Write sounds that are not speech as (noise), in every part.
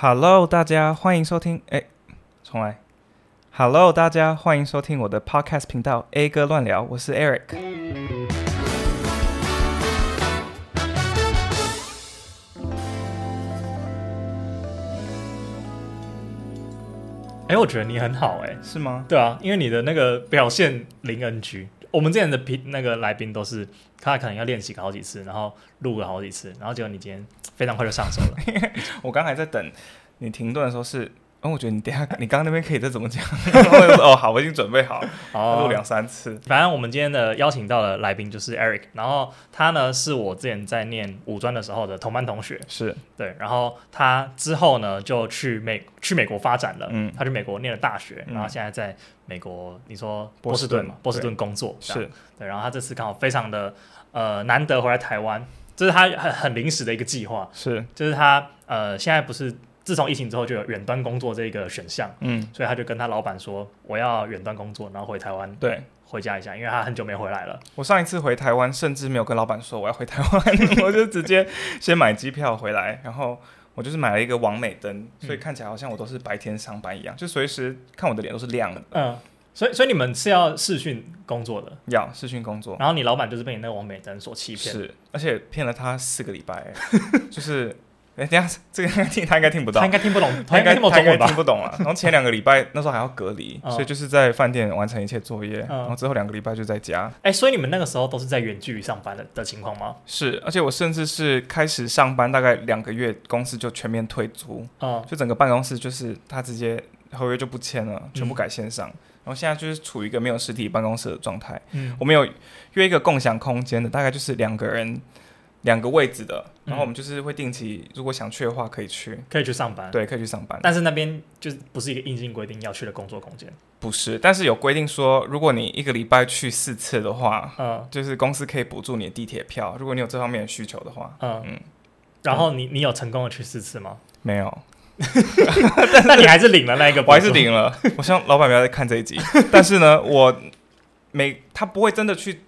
Hello，大家欢迎收听。哎，重来。Hello，大家欢迎收听我的 Podcast 频道 A 哥乱聊，我是 Eric。哎，我觉得你很好，哎，是吗？对啊，因为你的那个表现零 NG。我们之前的评那个来宾都是他可能要练习个好几次，然后录个好几次，然后结果你今天非常快就上手了。(laughs) 我刚才在等你停顿的时候是。哦，我觉得你等下，你刚刚那边可以再怎么讲？(laughs) 哦，好，我已经准备好了，录两三次。反正我们今天的邀请到的来宾就是 Eric，然后他呢是我之前在念五专的时候的同班同学，是对。然后他之后呢就去美去美国发展了，嗯，他去美国念了大学，然后现在在美国，你说波士顿嘛，波士顿工作是对。然后他这次刚好非常的呃难得回来台湾，这是他很很临时的一个计划，是，就是他呃现在不是。自从疫情之后，就有远端工作这个选项，嗯，所以他就跟他老板说，我要远端工作，然后回台湾，对，回家一下，因为他很久没回来了。我上一次回台湾，甚至没有跟老板说我要回台湾，(laughs) 我就直接先买机票回来，然后我就是买了一个网美灯，所以看起来好像我都是白天上班一样，就随时看我的脸都是亮的。嗯，所以所以你们是要视讯工作的，要视讯工作，然后你老板就是被你那个王美灯所欺骗，是，而且骗了他四个礼拜，(laughs) 就是。哎，等下，这个听他应该听不到，他应该听不懂，他应该听不懂，他应该听不懂啊。然后前两个礼拜那时候还要隔离，(laughs) 所以就是在饭店完成一切作业，然后之后两个礼拜就在家。哎，所以你们那个时候都是在远距离上班的的情况吗？是，而且我甚至是开始上班大概两个月，公司就全面退租，就整个办公室就是他直接合约就不签了，全部改线上。然后现在就是处于一个没有实体办公室的状态。嗯，我们有约一个共享空间的，大概就是两个人。两个位置的，然后我们就是会定期，如果想去的话，可以去，可以去上班，对，可以去上班。但是那边就是不是一个硬性规定要去的工作空间，不是。但是有规定说，如果你一个礼拜去四次的话，嗯，就是公司可以补助你的地铁票，如果你有这方面的需求的话，嗯嗯。然后你你有成功的去四次吗？没有，(laughs) 那你还是领了那一个，我还是领了。(laughs) 我希望老板不要再看这一集。但是呢，我没，他不会真的去。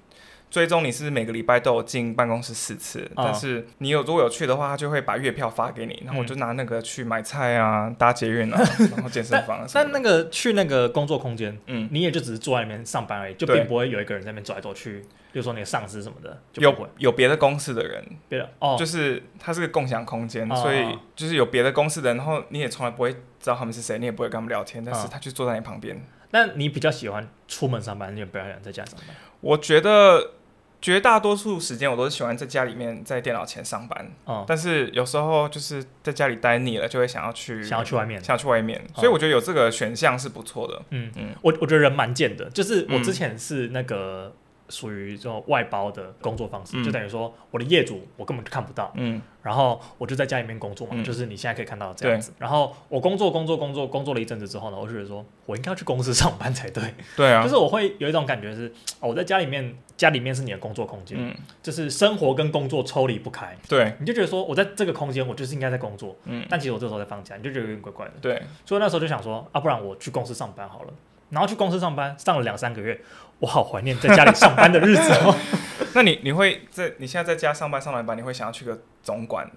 追踪你是每个礼拜都有进办公室四次，哦、但是你有如果有去的话，他就会把月票发给你，然后我就拿那个去买菜啊、搭捷运啊，(laughs) 然后健身房。但那个去那个工作空间，嗯，你也就只是坐在里面上班而已，就并不会有一个人在那边走来走去，比如说你的上司什么的，就有有别的公司的人，别的哦，就是它是个共享空间，哦、所以就是有别的公司的人，然后你也从来不会知道他们是谁，你也不会跟他们聊天，但是他就坐在你旁边。那、哦、你比较喜欢出门上班，你也不要想在家上班？我觉得。绝大多数时间我都是喜欢在家里面在电脑前上班，嗯，但是有时候就是在家里待腻了，就会想要去想要去外面，想要去外面，所以我觉得有这个选项是不错的。嗯。嗯，我我觉得人蛮贱的，就是我之前是那个。属于这种外包的工作方式，嗯、就等于说我的业主我根本就看不到，嗯，然后我就在家里面工作嘛，嗯、就是你现在可以看到这样子。然后我工作工作工作工作了一阵子之后呢，我就觉得说我应该要去公司上班才对。对啊，就是我会有一种感觉是，我在家里面，家里面是你的工作空间，嗯，就是生活跟工作抽离不开。对，你就觉得说我在这个空间，我就是应该在工作，嗯，但其实我这时候在放假，你就觉得有点怪怪的。对，所以那时候就想说啊，不然我去公司上班好了。然后去公司上班，上了两三个月，我好怀念在家里上班的日子哦。(laughs) 那你你会在你现在在家上班上完班，你会想要去个总管，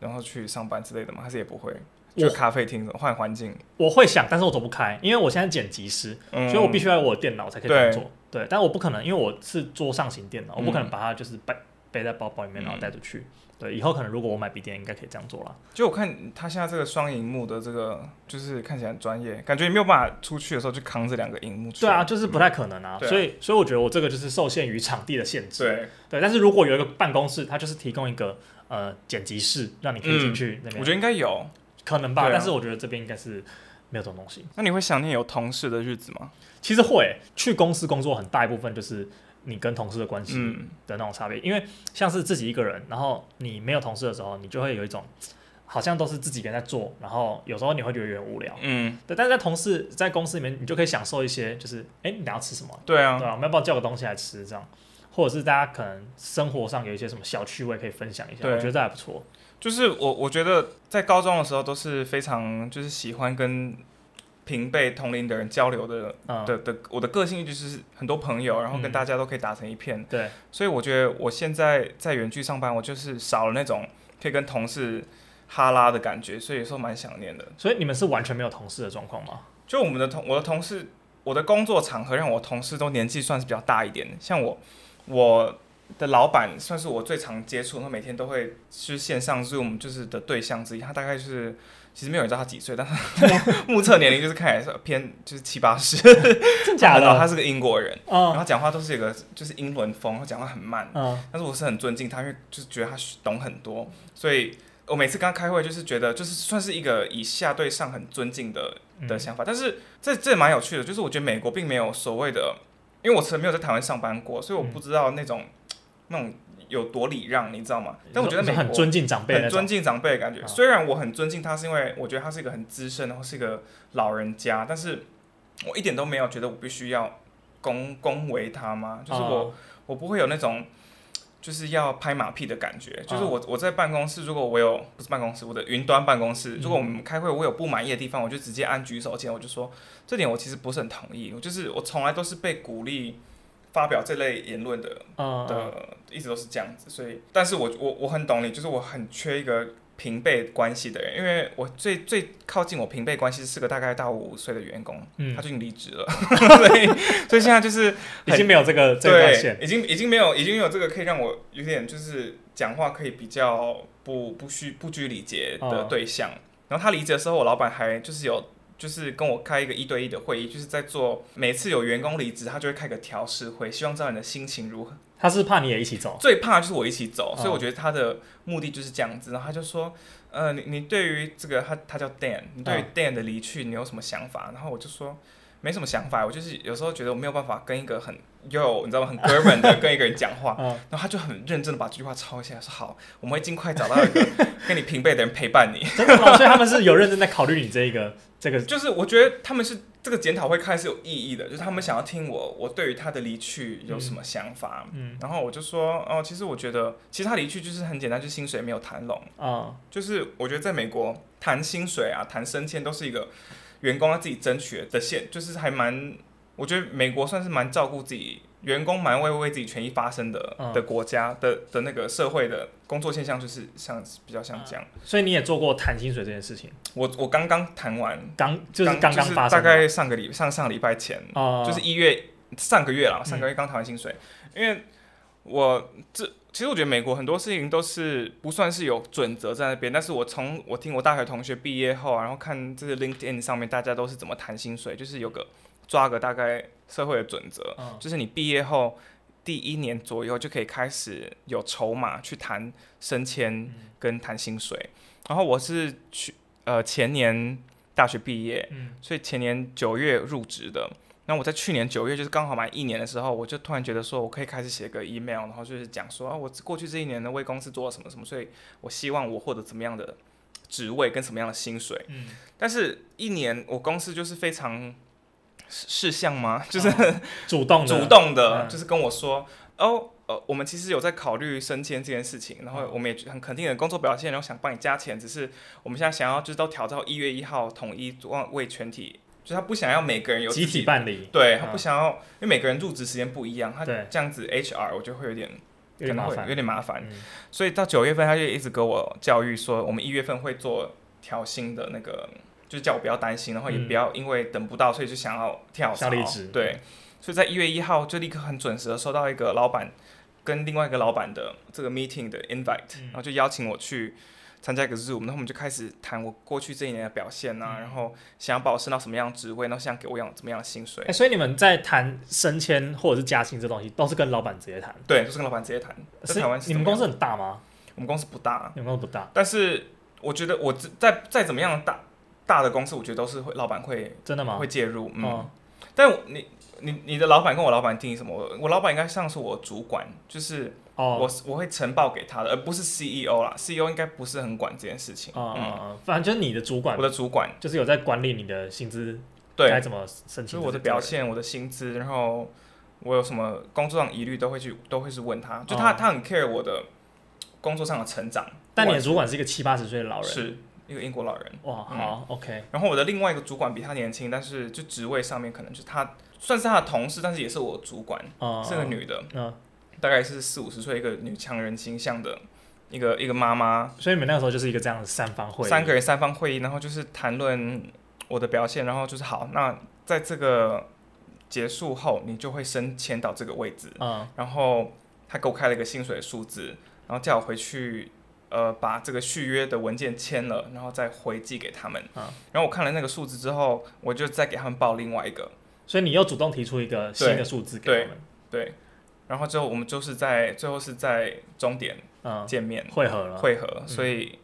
然后去上班之类的吗？还是也不会？就咖啡厅换环境？我会想，但是我走不开，因为我现在剪辑师，嗯、所以我必须要有我的电脑才可以工作。对，对，但我不可能，因为我是桌上型电脑，我不可能把它就是背背在包包里面，然后带出去。嗯对，以后可能如果我买笔电，应该可以这样做了。就我看他现在这个双荧幕的这个，就是看起来很专业，感觉你没有办法出去的时候就扛着两个荧幕出。对啊，就是不太可能啊。嗯、所以，所以我觉得我这个就是受限于场地的限制。对对，但是如果有一个办公室，它就是提供一个呃剪辑室，让你可以进去那边、嗯。我觉得应该有可能吧，啊、但是我觉得这边应该是没有这种东西。那你会想念有同事的日子吗？其实会，去公司工作很大一部分就是。你跟同事的关系的那种差别，嗯、因为像是自己一个人，然后你没有同事的时候，你就会有一种好像都是自己一个人在做，然后有时候你会觉得有点无聊，嗯，对。但是在同事在公司里面，你就可以享受一些，就是哎，你要吃什么？对啊，对啊，我们要不要叫个东西来吃？这样，或者是大家可能生活上有一些什么小趣味可以分享一下，我觉得这还不错。就是我我觉得在高中的时候都是非常就是喜欢跟。平辈同龄的人交流的、嗯、的的，我的个性就是很多朋友，然后跟大家都可以打成一片。嗯、对，所以我觉得我现在在远距上班，我就是少了那种可以跟同事哈拉的感觉，所以有时候蛮想念的。所以你们是完全没有同事的状况吗？就我们的同我的同事，我的工作场合让我同事都年纪算是比较大一点，像我我的老板算是我最常接触，他每天都会是线上 Zoom 就是的对象之一，他大概是。其实没有人知道他几岁，但是 (laughs) 目测年龄就是看起来是偏就是七八十，(laughs) 真假的？他是个英国人，然后讲话都是一个就是英伦风，他讲话很慢，但是我是很尊敬他，因为就是觉得他懂很多，所以我每次跟他开会就是觉得就是算是一个以下对上很尊敬的的想法，但是这这也蛮有趣的，就是我觉得美国并没有所谓的，因为我曾没有在台湾上班过，所以我不知道那种那种。有多礼让，你知道吗？但我觉得美国很尊敬长辈，很尊敬长辈的感觉。虽然我很尊敬他，是因为我觉得他是一个很资深，然后是一个老人家，但是我一点都没有觉得我必须要恭恭维他吗？就是我我不会有那种就是要拍马屁的感觉。就是我我在办公室，如果我有不是办公室，我的云端办公室，如果我们开会，我有不满意的地方，我就直接按举手键，我就说这点我其实不是很同意。我就是我从来都是被鼓励。发表这类言论的的一直都是这样子，所以，但是我我我很懂你，就是我很缺一个平辈关系的人，因为我最最靠近我平辈关系是个大概大我五岁的员工，嗯，他最近离职了，(laughs) 所以所以现在就是已经没有这个这个线，已经已经没有已经没有这个可以让我有点就是讲话可以比较不不需不拘礼节的对象，然后他离职的时候，我老板还就是有。就是跟我开一个一对一的会议，就是在做每次有员工离职，他就会开个调试会，希望知道你的心情如何。他是怕你也一起走，最怕就是我一起走，所以我觉得他的目的就是这样子。然后他就说，呃，你你对于这个他他叫 Dan，你对于 Dan 的离去你有什么想法？然后我就说。没什么想法，我就是有时候觉得我没有办法跟一个很有你知道吗？很哥们的跟一个人讲话，(laughs) 然后他就很认真的把这句话抄下来，说好，我们会尽快找到一个跟你平辈的人陪伴你。(laughs) 真的吗？所以他们是有认真在考虑你这一个这个，就是我觉得他们是这个检讨会开是有意义的，就是他们想要听我我对于他的离去有什么想法。嗯，然后我就说哦，其实我觉得其实他离去就是很简单，就是薪水没有谈拢啊，就是我觉得在美国谈薪水啊，谈升迁都是一个。员工要自己争取的线，就是还蛮，我觉得美国算是蛮照顾自己员工，蛮为为自己权益发声的、嗯、的国家的的那个社会的工作现象，就是像比较像这样。所以你也做过谈薪水这件事情？我我刚刚谈完，刚就是刚刚发生，大概上个礼上上礼拜前，哦、就是一月上个月了，上个月刚谈完薪水，嗯、因为我这。其实我觉得美国很多事情都是不算是有准则在那边，但是我从我听我大学同学毕业后，然后看这个 LinkedIn 上面大家都是怎么谈薪水，就是有个抓个大概社会的准则，嗯、就是你毕业后第一年左右就可以开始有筹码去谈升迁跟谈薪水。嗯、然后我是去呃前年大学毕业，嗯、所以前年九月入职的。那我在去年九月，就是刚好满一年的时候，我就突然觉得说，我可以开始写个 email，然后就是讲说啊，我过去这一年呢，为公司做了什么什么，所以我希望我获得怎么样的职位跟什么样的薪水。嗯，但是一年我公司就是非常事项吗？就是、哦、主动的。主动的，就是跟我说，嗯、哦，呃，我们其实有在考虑升迁这件事情，然后我们也很肯定的工作表现，然后想帮你加钱，只是我们现在想要就是都调到一月一号统一为全体。就他不想要每个人有集体办理，对他不想要，因为每个人入职时间不一样，他这样子 HR 我觉得会有点有点麻烦。有点麻烦，所以到九月份他就一直给我教育说，我们一月份会做调薪的那个，就叫我不要担心，然后也不要因为等不到，所以就想要跳槽对，所以在一月一号就立刻很准时的收到一个老板跟另外一个老板的这个 meeting 的 invite，然后就邀请我去。参加一个 Zoom，然后我们就开始谈我过去这一年的表现啊，嗯、然后想要把我升到什么样的职位，然后想给我养怎么样的薪水。欸、所以你们在谈升迁或者是加薪这东西，都是跟老板直接谈？对，都是跟老板直接谈。在台湾，你们公司很大吗？我们公司不大，你们公司不大。但是我觉得我在再怎么样大大的公司，我觉得都是会老板会真的吗？会介入，嗯。哦、但你你你的老板跟我老板定义什么？我我老板应该像是我主管，就是。哦，我我会呈报给他的，而不是 CEO 啦。CEO 应该不是很管这件事情。哦、嗯，反正就是你的主管，我的主管就是有在管理你的薪资，对，该怎么申请。就是我的表现，我的薪资，然后我有什么工作上疑虑，都会去，都会是问他。就他，哦、他很 care 我的工作上的成长。但你的主管是一个七八十岁的老人，是一个英国老人。哇，好、嗯、OK。然后我的另外一个主管比他年轻，但是就职位上面可能就是他算是他的同事，但是也是我主管，哦、是个女的。嗯、哦。大概是四五十岁一个女强人形象的一个一个妈妈，所以你们那个时候就是一个这样的三方会议，三个人三方会议，然后就是谈论我的表现，然后就是好，那在这个结束后，你就会升迁到这个位置，嗯，然后他给我开了一个薪水的数字，然后叫我回去，呃，把这个续约的文件签了，然后再回寄给他们，嗯，然后我看了那个数字之后，我就再给他们报另外一个，所以你又主动提出一个新的数字给他们，对，对，然后之后我们就是在最后是在终点见面，嗯，会合了，会合，所以。嗯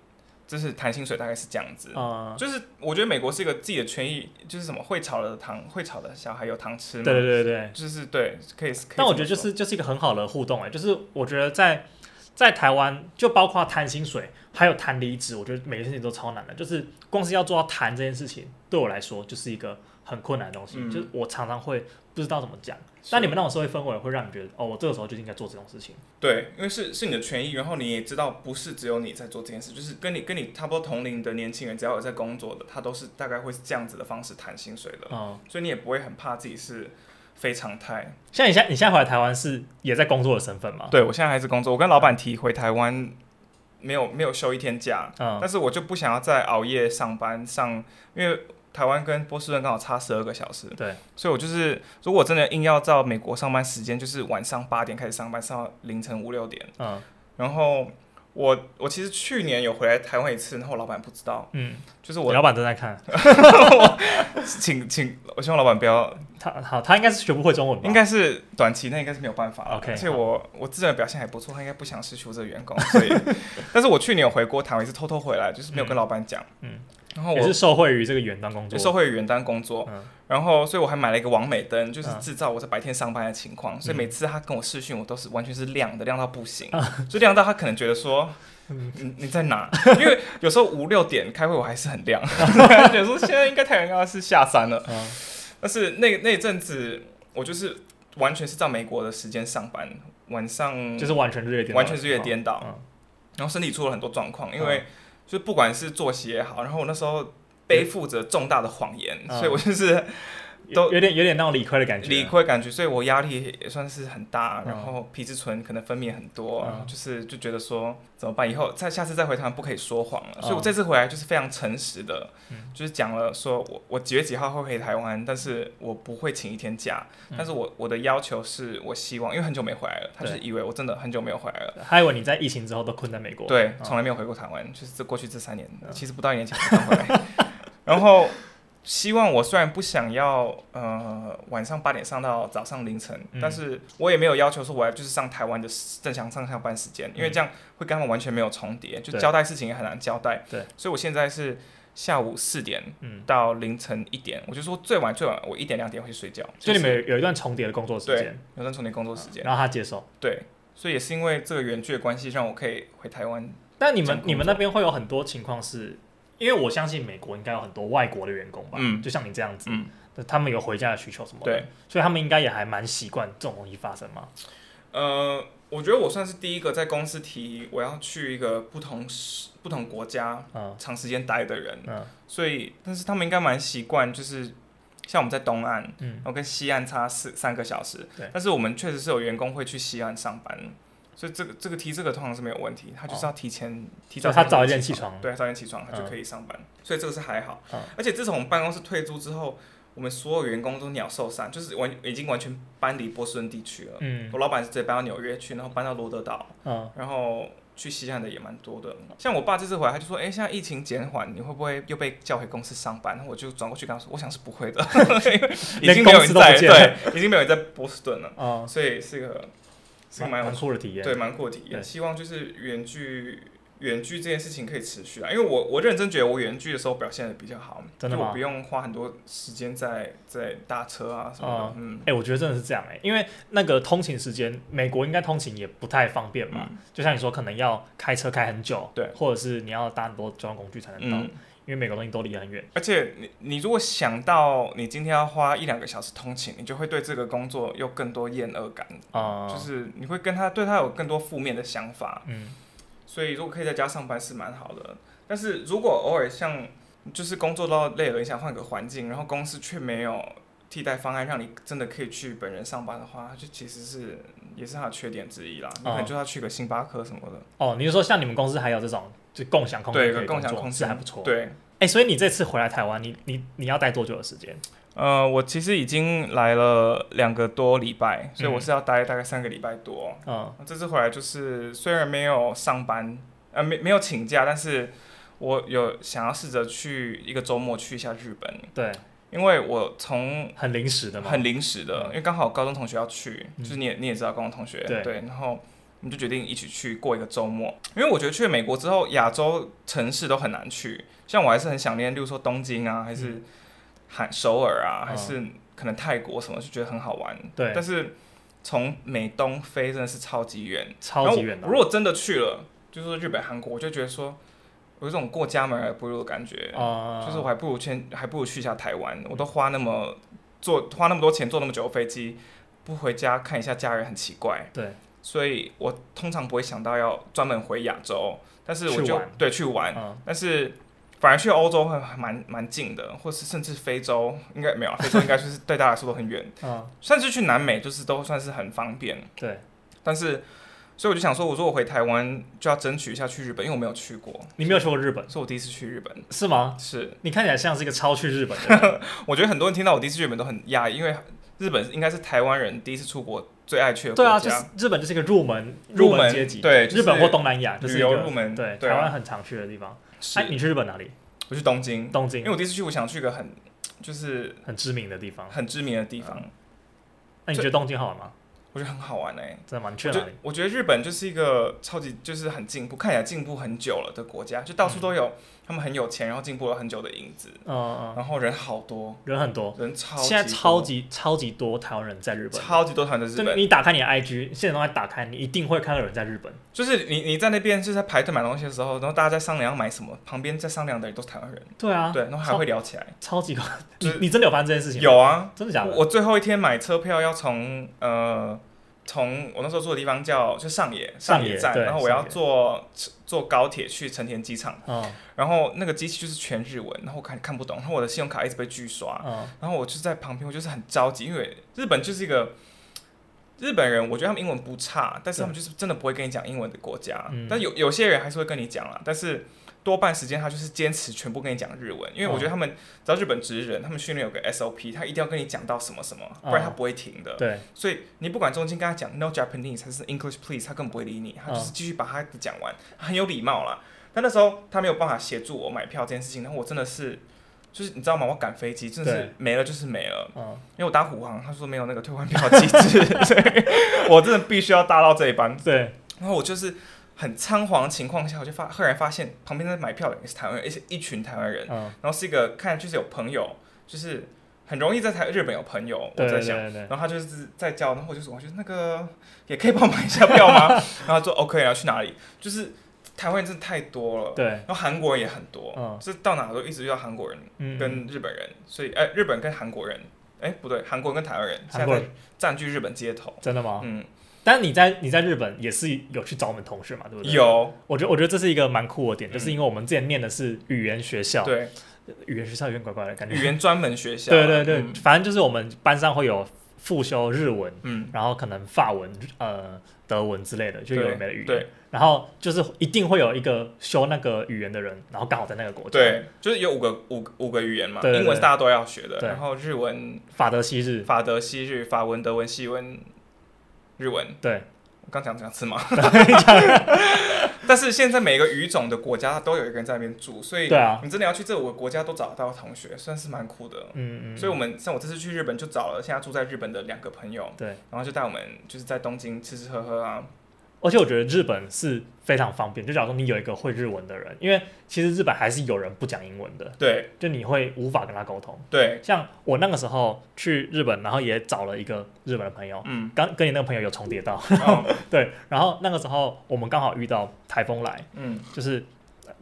就是谈薪水大概是这样子，嗯、就是我觉得美国是一个自己的权益，就是什么会吵的糖，会炒的小孩有糖吃嘛。对对对就是对，可以。但我觉得就是就是一个很好的互动哎，就是我觉得在在台湾，就包括谈薪水，还有谈离职，我觉得每件事情都超难的。就是光是要做到谈这件事情，对我来说就是一个很困难的东西，嗯、就是我常常会不知道怎么讲。但你们那种社会氛围会让你觉得，哦，我这个时候就应该做这种事情。对，因为是是你的权益，然后你也知道，不是只有你在做这件事，就是跟你跟你差不多同龄的年轻人，只要有在工作的，他都是大概会是这样子的方式谈薪水的。嗯，所以你也不会很怕自己是非常态。像你现在你现在回来台湾是也在工作的身份吗？对，我现在还是工作，我跟老板提回台湾没有没有休一天假，嗯，但是我就不想要再熬夜上班上，因为。台湾跟波士顿刚好差十二个小时，对，所以我就是如果真的硬要照美国上班时间，就是晚上八点开始上班，上到凌晨五六点。嗯，然后我我其实去年有回来台湾一次，然后老板不知道，嗯，就是我老板正在看，(laughs) 请请，我希望老板不要他好，他应该是学不会中文吧？应该是短期内应该是没有办法，OK，而且我我自己的表现还不错，他应该不想失去我这个员工，所以，(laughs) 但是我去年有回过台湾一次，偷偷回来，就是没有跟老板讲，嗯。嗯然后我也是受惠于这个远端工作，受惠于远端工作，嗯、然后所以我还买了一个网美灯，就是制造我在白天上班的情况，嗯、所以每次他跟我视讯，我都是完全是亮的，亮到不行，嗯、(laughs) 就亮到他可能觉得说，(laughs) 嗯、你你在哪？因为有时候五六点开会我还是很亮，(laughs) 觉得说现在应该太阳刚是下山了，嗯、但是那那阵子我就是完全是在美国的时间上班，晚上就是完全日夜颠倒，完全日夜颠倒，嗯、然后身体出了很多状况，因为。就不管是作息也好，然后我那时候背负着重大的谎言，嗯、所以我就是。都有点有点那种理亏的感觉，理亏感觉，所以我压力也算是很大，然后皮质醇可能分泌很多，就是就觉得说怎么办？以后再下次再回台湾不可以说谎了，所以我这次回来就是非常诚实的，就是讲了说我我几月几号会回台湾，但是我不会请一天假，但是我我的要求是我希望，因为很久没回来了，他就是以为我真的很久没有回来了，还以为你在疫情之后都困在美国，对，从来没有回过台湾，就是这过去这三年，其实不到一年前才回来，(laughs) 然后。希望我虽然不想要，呃，晚上八点上到早上凌晨，嗯、但是我也没有要求说我要就是上台湾的正常上下班时间，嗯、因为这样会跟他们完全没有重叠，就交代事情也很难交代。对，所以我现在是下午四点到凌晨一点，嗯、我就说最晚最晚我一点两点会睡觉。就你们有一段重叠的工作时间，有一段重叠工作时间，然后他接受。对，所以也是因为这个远距的关系，让我可以回台湾。但你们你们那边会有很多情况是。因为我相信美国应该有很多外国的员工吧，嗯，就像你这样子，嗯，他们有回家的需求什么的，对，所以他们应该也还蛮习惯这种东西发生嘛。呃，我觉得我算是第一个在公司提我要去一个不同不同国家，嗯，长时间待的人，嗯，所以但是他们应该蛮习惯，就是像我们在东岸，嗯，然后跟西岸差四三个小时，对，但是我们确实是有员工会去西岸上班。所以这个这个提这个通常是没有问题，他就是要提前、哦、提早他早一点起床，对，早点起床他就可以上班，嗯、所以这个是还好。嗯、而且自从我们办公室退租之后，我们所有员工都鸟兽散，就是完已经完全搬离波士顿地区了。嗯，我老板是直接搬到纽约去，然后搬到罗德岛，嗯，然后去西岸的也蛮多的。像我爸这次回来，他就说：“哎，现在疫情减缓，你会不会又被叫回公司上班？”然后我就转过去跟他说：“我想是不会的，(laughs) 已经没有人在，对，已经没有人在波士顿了。”哦，所以是一个。蛮蛮酷的体验，对，蛮酷的体验。希望就是远距远距这件事情可以持续啊，因为我我认真觉得我远距的时候表现的比较好，真的不用花很多时间在在搭车啊什么的。嗯，哎、嗯欸，我觉得真的是这样哎、欸，因为那个通勤时间，美国应该通勤也不太方便嘛。嗯、就像你说，可能要开车开很久，对，或者是你要搭很多交通工具才能到。嗯因为每个东西都离得很远，而且你你如果想到你今天要花一两个小时通勤，你就会对这个工作有更多厌恶感，啊、嗯，就是你会跟他对他有更多负面的想法，嗯，所以如果可以在家上班是蛮好的，但是如果偶尔像就是工作到累了，你想换个环境，然后公司却没有替代方案，让你真的可以去本人上班的话，就其实是也是它的缺点之一啦。你可能就要去个星巴克什么的。哦，你是说像你们公司还有这种就共享空间？对，共享空间还不错。对，哎，所以你这次回来台湾，你你你要待多久的时间？呃，我其实已经来了两个多礼拜，所以我是要待大概三个礼拜多。嗯，这次回来就是虽然没有上班，呃，没没有请假，但是我有想要试着去一个周末去一下日本。对，因为我从很临时的嘛，很临时的，因为刚好高中同学要去，嗯、就是你也你也知道高中同学，对，对，然后我们就决定一起去过一个周末。因为我觉得去了美国之后，亚洲城市都很难去，像我还是很想念，例如说东京啊，还是、韩。首尔啊，还是可能泰国什么，就觉得很好玩。对，但是从美东飞真的是超级远，超级远的。如果真的去了，就是日本、韩国，我就觉得说有一种过家门而不入的感觉。Uh, 就是我还不如先，还不如去一下台湾。我都花那么坐，花那么多钱坐那么久的飞机，不回家看一下家人很奇怪。对，所以我通常不会想到要专门回亚洲，但是我就对去玩，uh. 但是。反而去欧洲会蛮蛮近的，或是甚至非洲应该没有，非洲应该就是对大家来说都很远。(laughs) 嗯，甚至去南美就是都算是很方便。对，但是所以我就想说，我说我回台湾就要争取一下去日本，因为我没有去过。你没有去过日本，是我第一次去日本。是吗？是。你看起来像是一个超去日本的人。(laughs) 我觉得很多人听到我第一次去日本都很讶异，因为日本应该是台湾人第一次出国最爱去的国家。对啊，就是日本就是一个入门入门阶级。对，日本或东南亚就是旅游入门。对，台湾很常去的地方。哎，你去日本哪里？我去东京，东京，因为我第一次去，我想去一个很，就是很知名的地方，很知名的地方。那你觉得东京好玩吗？我觉得很好玩哎、欸，真的蛮去哪里？我觉得日本就是一个超级就是很进步，看起来进步很久了的国家，就到处都有、嗯、他们很有钱，然后进步了很久的影子。嗯嗯。然后人好多，人很多，人超现在超级超级多台湾人在日本，超级多台湾人在日本。你打开你的 IG，现在都在打开，你一定会看到有人在日本。就是你你在那边就是在排队买东西的时候，然后大家在商量要买什么，旁边在商量的人都是台湾人。对啊，对，然后还会聊起来，超，超级高。你你真的有发生这件事情？有啊，真的假的？我最后一天买车票要从呃。从我那时候住的地方叫就上野上野站，野然后我要坐坐高铁去成田机场，哦、然后那个机器就是全日文，然后我看看不懂，然后我的信用卡一直被拒刷，哦、然后我就在旁边，我就是很着急，因为日本就是一个日本人，我觉得他们英文不差，但是他们就是真的不会跟你讲英文的国家，对但有有些人还是会跟你讲啦，但是。多半时间他就是坚持全部跟你讲日文，因为我觉得他们只要日本职人，他们训练有个 SOP，他一定要跟你讲到什么什么，不然他不会停的。对，所以你不管中间跟他讲 No Japanese 还是 English please，他根本不会理你，他就是继续把他讲完，很有礼貌啦。但那时候他没有办法协助我买票这件事情，然后我真的是，就是你知道吗？我赶飞机真的是没了就是没了，因为我搭虎航，他说没有那个退换票机制，(laughs) 所以我真的必须要搭到这一班。对，然后我就是。很仓皇的情况下，我就发赫然发现旁边在买票的也是台湾人，而且一群台湾人，嗯、然后是一个看就是有朋友，就是很容易在台日本有朋友，我在想，然后他就是在叫，然后我就说，我觉得那个也可以帮我买一下票吗？(laughs) 然后他说 OK，要去哪里？就是台湾人真的太多了，对，然后韩国人也很多，嗯，就是到哪都一直遇到韩国人跟日本人，嗯、所以哎、欸，日本跟韩国人，哎、欸，不对，韩国人跟台湾人现在占据日本街头，真的吗？嗯。但你在你在日本也是有去找我们同事嘛，对不对？有，我觉得我觉得这是一个蛮酷的点，嗯、就是因为我们之前念的是语言学校，对，语言学校有点怪怪的感觉，语言专门学校，(laughs) 对对对，嗯、反正就是我们班上会有复修日文，嗯，然后可能法文、呃德文之类的，就有没的语言，对，然后就是一定会有一个修那个语言的人，然后刚好在那个国家，对，就是有五个五五个语言嘛，对英文是大家都要学的，然后日文法德西日，法德西日，法文德文西文日文，对。我刚讲讲吃嘛，(laughs) 但是现在每个语种的国家都有一个人在那边住，所以你真的要去这五个国家都找得到同学，算是蛮酷的。嗯嗯。所以我们像我这次去日本就找了现在住在日本的两个朋友，对，然后就带我们就是在东京吃吃喝喝啊。而且我觉得日本是非常方便，就假如说你有一个会日文的人，因为其实日本还是有人不讲英文的，对，就你会无法跟他沟通。对，像我那个时候去日本，然后也找了一个日本的朋友，嗯，刚跟你那个朋友有重叠到，哦、(laughs) 对，然后那个时候我们刚好遇到台风来，嗯，就是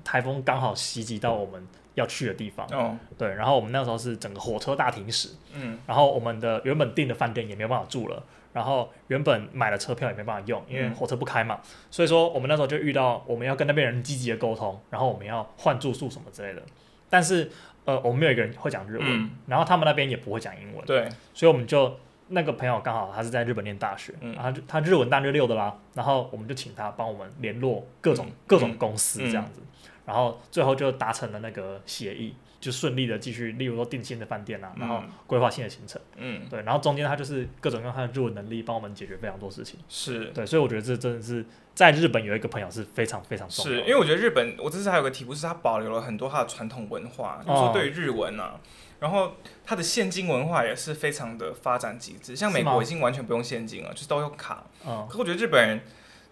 台风刚好袭击到我们要去的地方，哦，对，然后我们那时候是整个火车大停驶，嗯，然后我们的原本订的饭店也没有办法住了。然后原本买了车票也没办法用，因为火车不开嘛，嗯、所以说我们那时候就遇到我们要跟那边人积极的沟通，然后我们要换住宿什么之类的。但是呃，我们没有一个人会讲日文，嗯、然后他们那边也不会讲英文，对，所以我们就那个朋友刚好他是在日本念大学，嗯、然后他日文大日六的啦，然后我们就请他帮我们联络各种、嗯、各种公司这样子，嗯、然后最后就达成了那个协议。就顺利的继续，例如说定新的饭店啊，然后规划新的行程，嗯，对，然后中间他就是各种用他的日文能力帮我们解决非常多事情，是。对，所以我觉得这真的是在日本有一个朋友是非常非常重要的。是因为我觉得日本，我这次还有个题目是他保留了很多他的传统文化，就是说对于日文啊，然后它的现金文化也是非常的发展极致，像美国已经完全不用现金了，就是都用卡，嗯，可我觉得日本人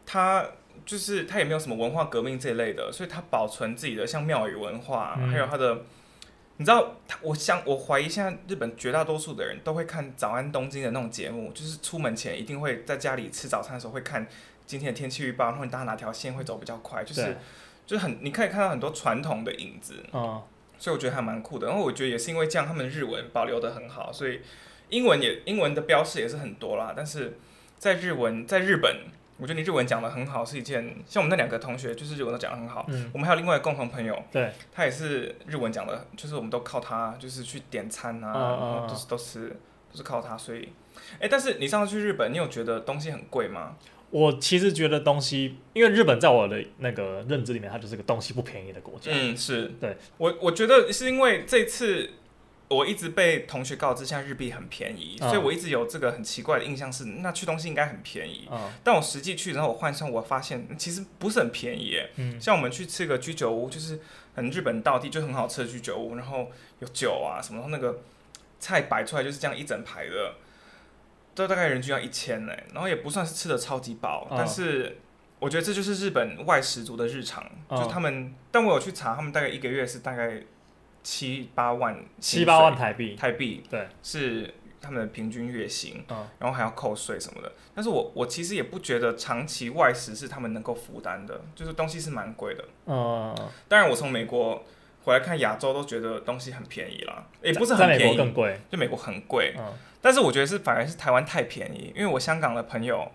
他就是他也没有什么文化革命这一类的，所以他保存自己的像庙宇文化，还有他的。你知道，我想，我怀疑现在日本绝大多数的人都会看《早安东京》的那种节目，就是出门前一定会在家里吃早餐的时候会看今天的天气预报，然后你搭哪条线会走比较快，就是就是很你可以看到很多传统的影子，嗯，所以我觉得还蛮酷的。然后我觉得也是因为这样，他们日文保留的很好，所以英文也英文的标示也是很多啦。但是在日文在日本。我觉得你日文讲的很好，是一件像我们那两个同学，就是日文都讲的很好。嗯，我们还有另外一个共同朋友，对，他也是日文讲的，就是我们都靠他，就是去点餐啊，嗯、就是都是都是靠他。所以，哎、欸，但是你上次去日本，你有觉得东西很贵吗？我其实觉得东西，因为日本在我的那个认知里面，它就是个东西不便宜的国家。嗯，是对我我觉得是因为这次。我一直被同学告知，现在日币很便宜，嗯、所以我一直有这个很奇怪的印象是，那去东西应该很便宜。嗯、但我实际去，然后我换算，我发现其实不是很便宜。嗯、像我们去吃个居酒屋，就是很日本道地就很好吃的居酒屋，然后有酒啊什么，那个菜摆出来就是这样一整排的，都大概人均要一千呢。然后也不算是吃的超级饱，嗯、但是我觉得这就是日本外食族的日常，嗯、就是他们。但我有去查，他们大概一个月是大概。七八万，七八万台币，台币对，是他们的平均月薪，嗯，然后还要扣税什么的。但是我我其实也不觉得长期外食是他们能够负担的，就是东西是蛮贵的。嗯，当然我从美国回来看亚洲都觉得东西很便宜啦，也不是很便宜，更贵，就美国很贵。嗯，但是我觉得是反而是台湾太便宜，因为我香港的朋友。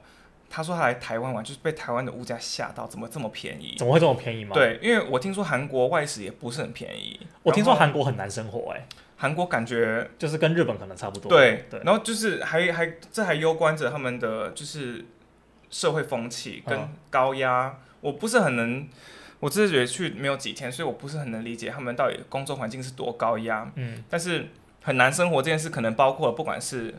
他说他来台湾玩，就是被台湾的物价吓到，怎么这么便宜？怎么会这么便宜吗？对，因为我听说韩国外食也不是很便宜。我听说韩国很难生活，欸，哎，韩国感觉就是跟日本可能差不多。对对，然后就是还还这还攸关着他们的就是社会风气跟高压，嗯、我不是很能，我只是觉得去没有几天，所以我不是很能理解他们到底工作环境是多高压。嗯，但是很难生活这件事，可能包括了不管是。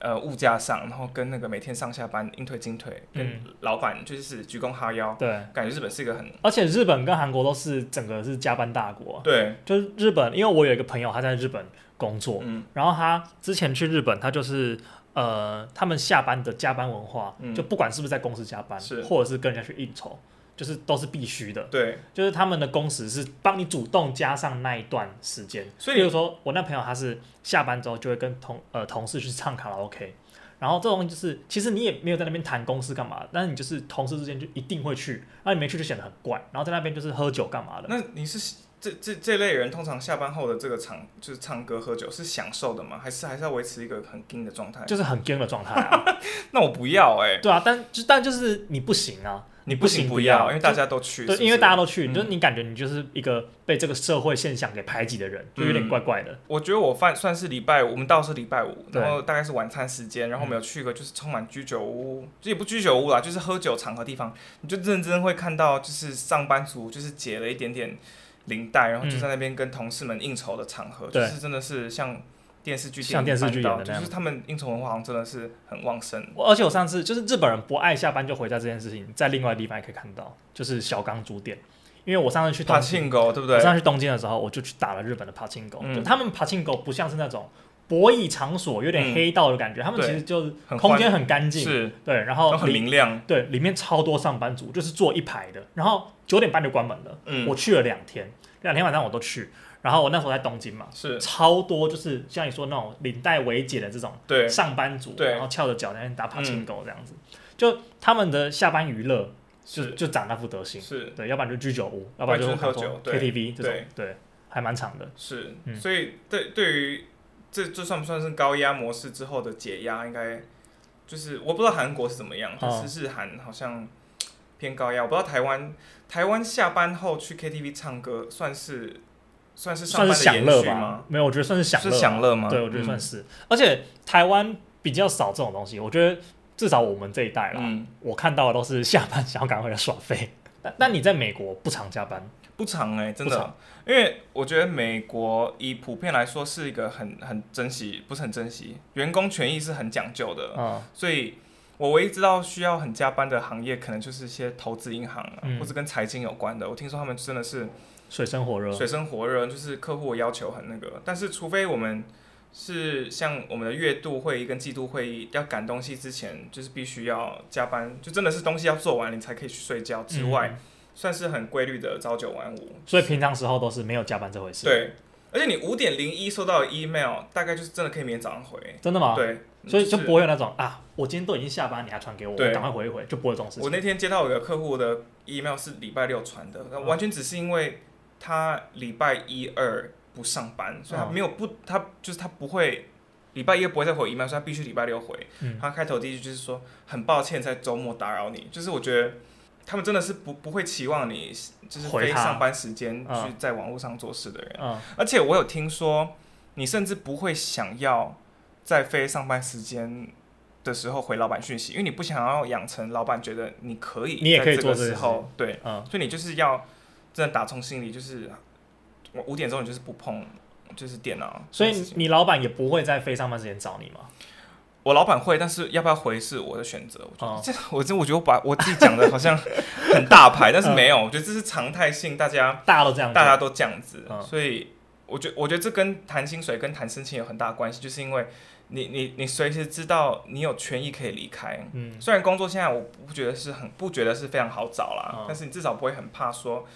呃，物价上，然后跟那个每天上下班应退尽退，跟老板就是鞠躬哈腰，对，感觉日本是一个很，而且日本跟韩国都是整个是加班大国，对，就是日本，因为我有一个朋友他在日本工作，嗯，然后他之前去日本，他就是呃，他们下班的加班文化，嗯，就不管是不是在公司加班，是，或者是跟人家去应酬。就是都是必须的，对，就是他们的工时是帮你主动加上那一段时间，所以比如说我那朋友他是下班之后就会跟同呃同事去唱卡拉 OK，然后这种就是其实你也没有在那边谈公司干嘛，但是你就是同事之间就一定会去，那你没去就显得很怪，然后在那边就是喝酒干嘛的。那你是这这这类人通常下班后的这个场就是唱歌喝酒是享受的吗？还是还是要维持一个很硬的状态？就是很硬的状态啊。(laughs) 那我不要哎、欸。对啊，但就但就是你不行啊。你不行不要，因为大家都去。对，因为大家都去，就是你感觉你就是一个被这个社会现象给排挤的人，就有点怪怪的。我觉得我算算是礼拜五，我们到是礼拜五，然后大概是晚餐时间，然后我们有去一个就是充满居酒屋，这也不居酒屋啦，就是喝酒场合地方，你就认真会看到就是上班族就是解了一点点领带，然后就在那边跟同事们应酬的场合，就是真的是像。电视剧像电视剧演的那样，就是他们应酬文化好像真的是很旺盛。而且我上次就是日本人不爱下班就回家这件事情，在另外地方也可以看到，就是小钢珠店。因为我上次去柏青哥，对不对？我上次去东京的时候，我就去打了日本的柏青哥。就他们爬庆狗不像是那种博弈场所，有点黑道的感觉。他们其实就是空间很干净，是，对，然后很明亮，对，里面超多上班族，就是坐一排的。然后九点半就关门了。嗯，我去了两天，两天晚上我都去。然后我那时候在东京嘛，是。超多，就是像你说那种领带围解的这种上班族，然后翘着脚在那打帕青狗这样子，就他们的下班娱乐就就长那副德行，是。对，要不然就居酒屋，要不然就喝酒 KTV 这种，对，还蛮长的。是，所以对对于这这算不算是高压模式之后的解压？应该就是我不知道韩国是怎么样，但是日韩好像偏高压，我不知道台湾台湾下班后去 KTV 唱歌算是。算是算是享乐吧？没有，我觉得算是享乐。是享乐吗？对，我觉得算是。嗯、而且台湾比较少这种东西，我觉得至少我们这一代啦，嗯、我看到的都是下班想要赶快回来耍废。但但你在美国不常加班？不常哎、欸，真的，常因为我觉得美国以普遍来说是一个很很珍惜，不是很珍惜，员工权益是很讲究的，嗯，所以我唯一知道需要很加班的行业，可能就是一些投资银行、啊嗯、或者跟财经有关的。我听说他们真的是水深火热，水深火热，就是客户要求很那个。但是除非我们是像我们的月度会议跟季度会议要赶东西之前，就是必须要加班，就真的是东西要做完，你才可以去睡觉之外。嗯算是很规律的朝九晚五，所以平常时候都是没有加班这回事。对，而且你五点零一收到的 email，大概就是真的可以明天早上回。真的吗？对，所以就不会有那种啊，我今天都已经下班，你还传给我，对，赶快回一回，就不会这种事情。我那天接到一个客户的 email 是礼拜六传的，嗯、完全只是因为他礼拜一二不上班，所以他没有不，他就是他不会礼拜一不会再回 email，所以他必须礼拜六回。嗯、他开头第一句就是说很抱歉在周末打扰你，就是我觉得。他们真的是不不会期望你就是非上班时间去在网络上做事的人，嗯、而且我有听说，你甚至不会想要在非上班时间的时候回老板讯息，因为你不想要养成老板觉得你可以，你也可以做这个时候，对，嗯、所以你就是要真的打从心里就是，我五点钟你就是不碰就是电脑，所以你老板也不会在非上班时间找你吗？我老板会，但是要不要回是我的选择。我觉得这，我真我觉得我把我自己讲的好像很大牌，但是没有，我觉得这是常态性，大家大家都这样，大家都这样子。所以，我觉我觉得这跟谈薪水跟谈申请有很大关系，就是因为你你你随时知道你有权益可以离开。嗯，虽然工作现在我不觉得是很不觉得是非常好找啦，但是你至少不会很怕说，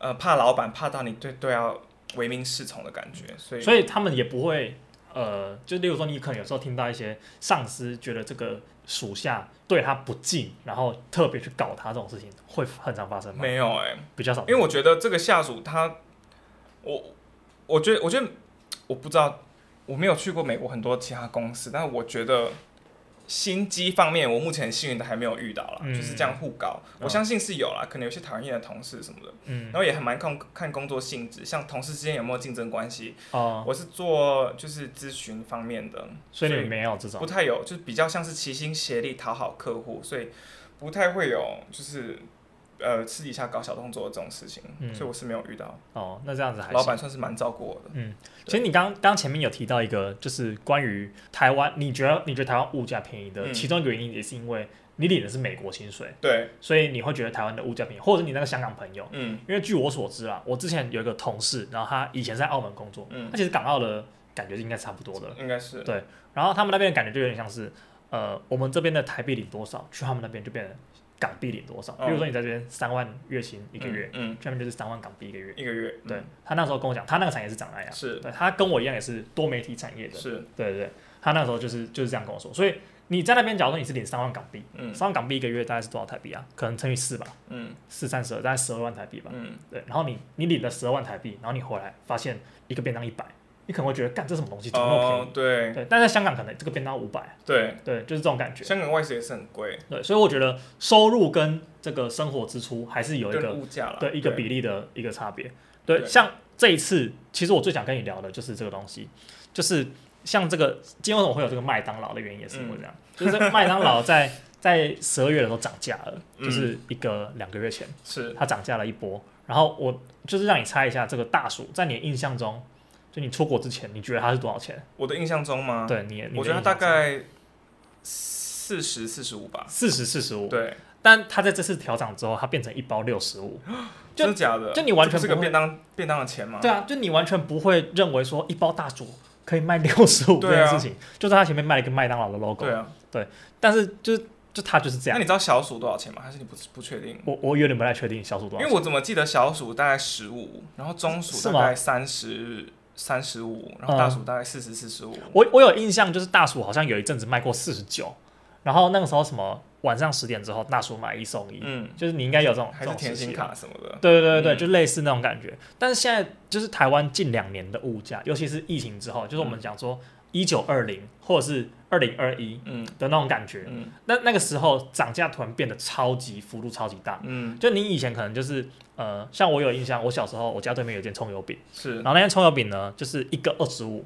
呃，怕老板怕到你对对要唯命是从的感觉。所以，所以他们也不会。呃，就例如说，你可能有时候听到一些上司觉得这个属下对他不敬，然后特别去搞他这种事情，会很常发生吗？没有哎、欸，比较少。因为我觉得这个下属他，我我觉得我觉得我不知道，我没有去过美国很多其他公司，但是我觉得。心机方面，我目前很幸运的还没有遇到了，嗯、就是这样互搞。嗯、我相信是有啦，可能有些讨厌的同事什么的。嗯，然后也很蛮看看工作性质，像同事之间有没有竞争关系。哦，我是做就是咨询方面的，所以你没有这种，不太有，就是比较像是齐心协力讨好客户，所以不太会有就是。呃，私底下搞小动作的这种事情，嗯、所以我是没有遇到。哦，那这样子还老板算是蛮照顾我的。嗯，其实你刚刚前面有提到一个，就是关于台湾，你觉得你觉得台湾物价便宜的，嗯、其中一个原因也是因为你领的是美国薪水。对。所以你会觉得台湾的物价便宜，或者是你那个香港朋友，嗯，因为据我所知啊，我之前有一个同事，然后他以前在澳门工作，嗯，他其实港澳的感觉应该差不多的，应该是。对。然后他们那边的感觉就有点像是，呃，我们这边的台币领多少，去他们那边就变成。港币领多少？比如说你在这边三万月薪一个月，嗯，下面就是三万港币一个月。一个月，对，他那时候跟我讲，他那个产业是长那样，是，对，他跟我一样也是多媒体产业的，是，对对对，他那时候就是就是这样跟我说。所以你在那边，假如说你是领三万港币，嗯，三万港币一个月大概是多少台币啊？可能乘以四吧，嗯，四三十二，大概十二万台币吧，嗯，对。然后你你领了十二万台币，然后你回来发现一个便当一百。你可能会觉得，干这什么东西，怎么那么便宜？哦、对，对，但在香港可能这个便当五百。对，对，就是这种感觉。香港外食也是很贵。对，所以我觉得收入跟这个生活支出还是有一个物价对一个比例的一个差别。对，对像这一次，其实我最想跟你聊的就是这个东西，就是像这个今天为什么会有这个麦当劳的原因也是因为这样，嗯、(laughs) 就是麦当劳在在十二月的时候涨价了，就是一个两个月前是它涨价了一波，然后我就是让你猜一下这个大薯在你的印象中。就你出国之前，你觉得它是多少钱？我的印象中吗？对你，我觉得它大概四十四十五吧。四十四十五。对，但它在这次调涨之后，它变成一包六十五。(gasps) 真的假的？就你完全是个便当便当的钱吗？对啊，就你完全不会认为说一包大薯可以卖六十五这件事情，就在它前面卖了一个麦当劳的 logo。对啊，对，但是就是就它就是这样。那你知道小鼠多少钱吗？还是你不不确定？我我有点不太确定小鼠多少钱，因为我怎么记得小鼠大概十五，然后中鼠大概三十。三十五，然后大薯大概四十四十五。我我有印象，就是大薯好像有一阵子卖过四十九，然后那个时候什么晚上十点之后大薯买一送一，嗯，就是你应该有这种还是甜心卡什么的，对对对对，嗯、就类似那种感觉。但是现在就是台湾近两年的物价，尤其是疫情之后，就是我们讲说，一九二零或者是二零二一的那种感觉。嗯，那那个时候涨价突然变得超级幅度超级大。嗯，就你以前可能就是呃，像我有印象，我小时候我家对面有间葱油饼，是，然后那间葱油饼呢，就是一个二十五，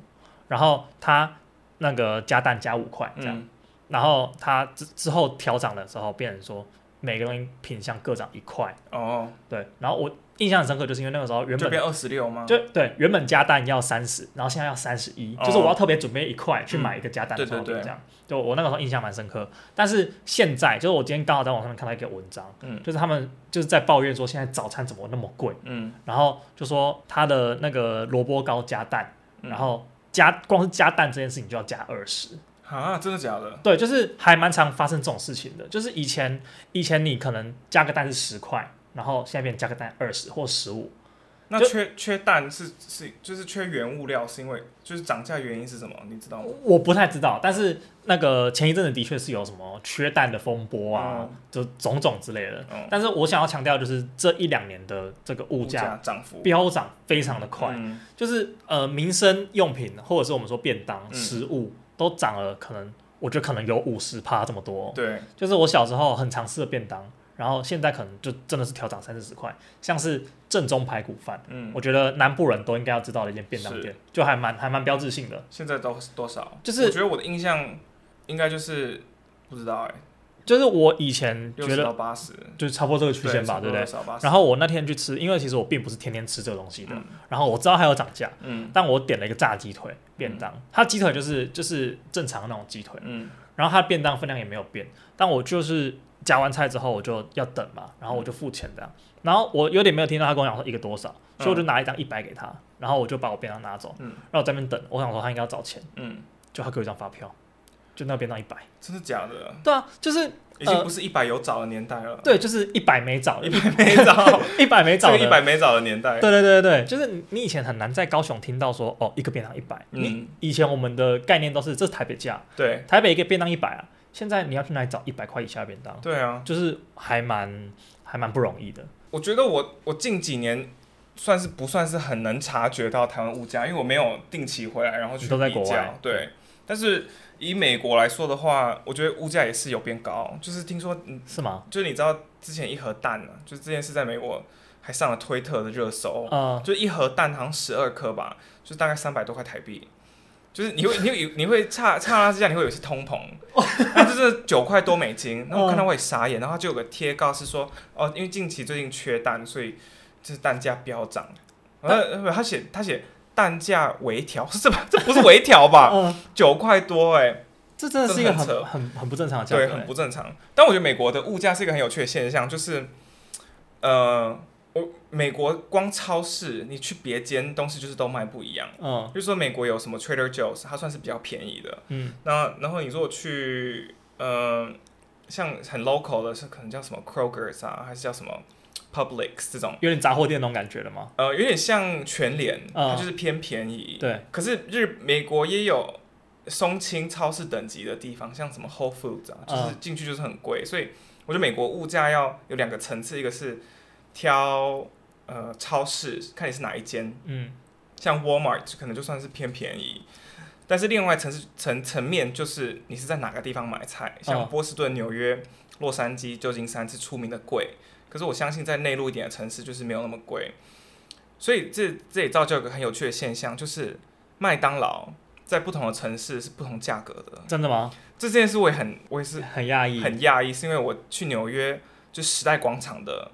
然后它那个加蛋加五块这样，嗯、然后它之之后调涨的时候，变成说每个东西品相各涨一块。哦，对，然后我。印象很深刻，就是因为那个时候原本变二十六吗？就对，原本加蛋要三十，然后现在要三十一，就是我要特别准备一块去买一个加蛋的葱油饼，这样。就我那个时候印象蛮深刻。但是现在，就是我今天刚好在网上面看到一个文章，嗯，就是他们就是在抱怨说现在早餐怎么那么贵，嗯，然后就说他的那个萝卜糕加蛋，然后加光是加蛋这件事情就要加二十啊，真的假的？对，就是还蛮常发生这种事情的。就是以前以前你可能加个蛋是十块。然后现在变加个蛋二十或十五，那缺缺蛋是是就是缺原物料，是因为就是涨价原因是什么？你知道吗？我不太知道，但是那个前一阵子的确是有什么缺蛋的风波啊，嗯、就种种之类的。嗯、但是我想要强调就是这一两年的这个物价涨幅飙涨非常的快，嗯、就是呃民生用品或者是我们说便当、嗯、食物都涨了，可能我觉得可能有五十趴这么多。对，就是我小时候很常吃的便当。然后现在可能就真的是调涨三四十块，像是正宗排骨饭，嗯，我觉得南部人都应该要知道的一间便当店，就还蛮还蛮标志性的。现在都是多少？就是我觉得我的印象应该就是不知道哎、欸，就是我以前觉得到八十，就差不多这个区间吧，对不对？然后我那天去吃，因为其实我并不是天天吃这个东西的，嗯、然后我知道它有涨价，嗯，但我点了一个炸鸡腿便当，嗯、它鸡腿就是就是正常的那种鸡腿，嗯，然后它的便当分量也没有变，但我就是。夹完菜之后我就要等嘛，然后我就付钱这样，然后我有点没有听到他跟我讲说一个多少，所以我就拿一张一百给他，然后我就把我便当拿走，嗯，然后我在那边等，我想说他应该要找钱，嗯，就他给我一张发票，就那个便当一百，真的假的？对啊，就是已经不是一百有找的年代了，对，就是一百没找，一百没找，(laughs) 一百没找，(laughs) 一百没找的年代，对对对对，就是你以前很难在高雄听到说哦一个便当一百，嗯，以前我们的概念都是这是台北价，对，台北一个便当一百啊。现在你要去哪里找一百块以下的便当？对啊，就是还蛮还蛮不容易的。我觉得我我近几年算是不算是很能察觉到台湾物价，因为我没有定期回来，然后去都在国外。对，但是以美国来说的话，我觉得物价也是有变高。就是听说，是吗？就是你知道之前一盒蛋呢、啊，就这件事在美国还上了推特的热搜，嗯，就一盒蛋好像十二颗吧，就大概三百多块台币。就是你会你会你会差差那之下你会有一些通膨，那就是九块多美金，然后我看到我也傻眼，然后就有个贴告是说哦，因为近期最近缺蛋，所以就是蛋价飙涨。呃，他写他写蛋价微调，是吧？这不是微调吧？(laughs) 九块多哎，这真的是一个很很很不正常的价格，对，很不正常。但我觉得美国的物价是一个很有趣的现象，就是呃。我美国光超市，你去别间东西就是都卖不一样。嗯，就是说美国有什么 Trader Joe's，它算是比较便宜的。嗯，那然后你如果去，呃，像很 local 的，是可能叫什么 Kroger's 啊，还是叫什么 Publix 这种，有点杂货店那种感觉的吗？呃，有点像全联，它就是偏便宜。对。可是日美国也有松青超市等级的地方，像什么 Whole Foods 啊，就是进去就是很贵。所以我觉得美国物价要有两个层次，一个是。挑呃超市，看你是哪一间，嗯，像 Walmart 可能就算是偏便宜，但是另外层次层层面就是你是在哪个地方买菜，像波士顿、纽约、洛杉矶、旧金山是出名的贵，可是我相信在内陆一点的城市就是没有那么贵，所以这这也造就一个很有趣的现象，就是麦当劳在不同的城市是不同价格的。真的吗？这件事我也很我也是很讶异，很讶异，是因为我去纽约就时代广场的。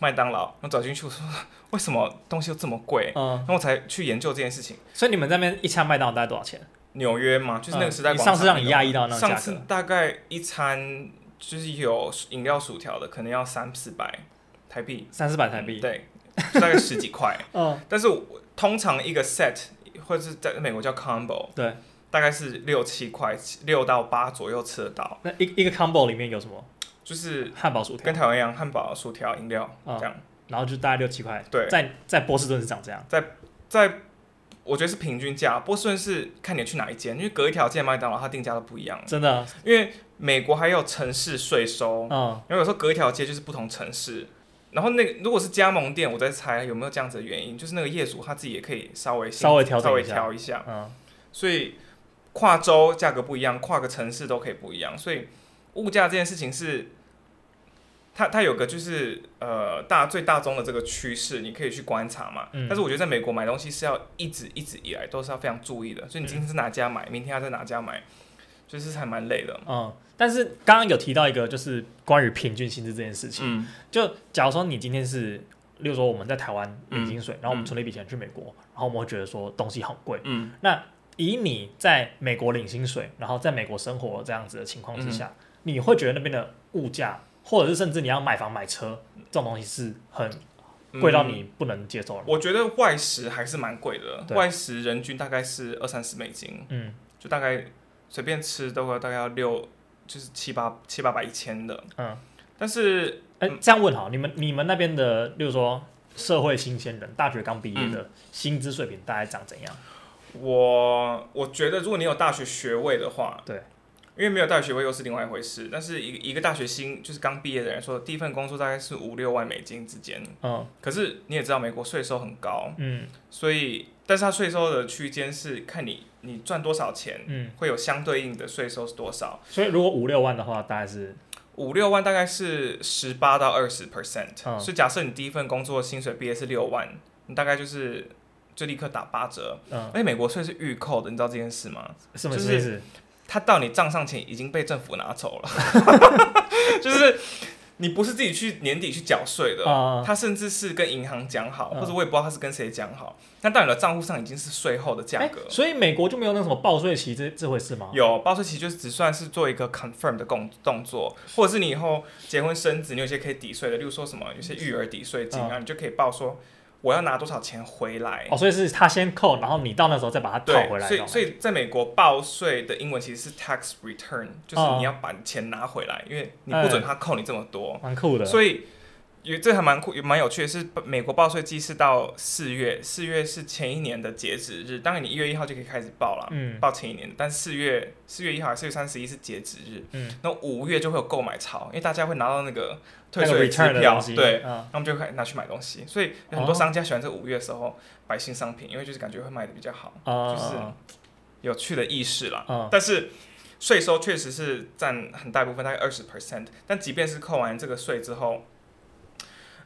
麦当劳，我走进去，我说为什么东西又这么贵？嗯，然后我才去研究这件事情。所以你们那边一餐麦当劳大概多少钱？纽约嘛，就是那个时代。上次让你压抑到那个上次大概一餐就是有饮料薯条的，可能要三四百台币。三四百台币、嗯，对，大概十几块。(laughs) 嗯，但是我通常一个 set 或者是在美国叫 combo，对，大概是六七块，六到八左右吃得到。那一一个 combo 里面有什么？就是汉堡薯条，跟台湾一样，汉堡薯条、饮料这样，然后就大概六七块。对，在在波士顿是长这样，在在我觉得是平均价。波士顿是看你去哪一间，因为隔一条街麦当劳它定价都不一样。真的，因为美国还有城市税收，嗯，因为有时候隔一条街就是不同城市。然后那个如果是加盟店，我在猜有没有这样子的原因，就是那个业主他自己也可以稍微稍微调稍微调一下，嗯，所以。跨州价格不一样，跨个城市都可以不一样，所以物价这件事情是。它它有个就是呃大最大宗的这个趋势，你可以去观察嘛。嗯、但是我觉得在美国买东西是要一直一直以来都是要非常注意的，所以你今天是哪家买，嗯、明天要在哪家买，就是还蛮累的。嗯，但是刚刚有提到一个就是关于平均薪资这件事情。嗯、就假如说你今天是，例如说我们在台湾领薪水，嗯、然后我们存了一笔钱去美国，嗯、然后我们会觉得说东西很贵。嗯。那以你在美国领薪水，然后在美国生活这样子的情况之下，嗯、你会觉得那边的物价？或者是甚至你要买房买车，这种东西是很贵到你不能接受了。我觉得外食还是蛮贵的，外食人均大概是二三十美金，嗯，就大概随便吃都会大概要六，就是七八七八百一千的，嗯。但是，哎、欸，这样问好，你们你们那边的，例如说社会新鲜人，大学刚毕业的，嗯、薪资水平大概长怎样？我我觉得，如果你有大学学位的话，对。因为没有大学学位又是另外一回事，但是一个一个大学新就是刚毕业的人说，第一份工作大概是五六万美金之间。嗯，可是你也知道美国税收很高，嗯，所以但是它税收的区间是看你你赚多少钱，嗯，会有相对应的税收是多少。所以如果五六万的话，大概是五六万大概是十八到二十 percent。嗯，所以假设你第一份工作薪水毕业是六万，你大概就是就立刻打八折。嗯，而且美国税是预扣的，你知道这件事吗？什么意思？就是他到你账上钱已经被政府拿走了，(laughs) 就是你不是自己去年底去缴税的，他、uh, 甚至是跟银行讲好，uh, 或者我也不知道他是跟谁讲好，但到你的账户上已经是税后的价格。所以美国就没有那什么报税期这这回事吗？有报税期，就是只算是做一个 confirm 的动动作，或者是你以后结婚生子，你有些可以抵税的，例如说什么有些育儿抵税金啊，uh, 你就可以报说。我要拿多少钱回来？哦，所以是他先扣，然后你到那时候再把它套回来。所以，所以在美国报税的英文其实是 tax return，就是你要把钱拿回来，哦、因为你不准他扣你这么多。蛮酷的。所以。也这还蛮酷，也蛮有趣的是，美国报税季是到四月，四月是前一年的截止日。当然，你一月一号就可以开始报了，嗯，报前一年。但四月四月一号还是四月三十一是截止日，嗯，那五月就会有购买潮，因为大家会拿到那个退税支票，对，那我们就开始拿去买东西。所以很多商家喜欢在五月的时候摆新商品，因为就是感觉会卖的比较好，就是有趣的意识啦。但是税收确实是占很大部分，大概二十 percent。但即便是扣完这个税之后，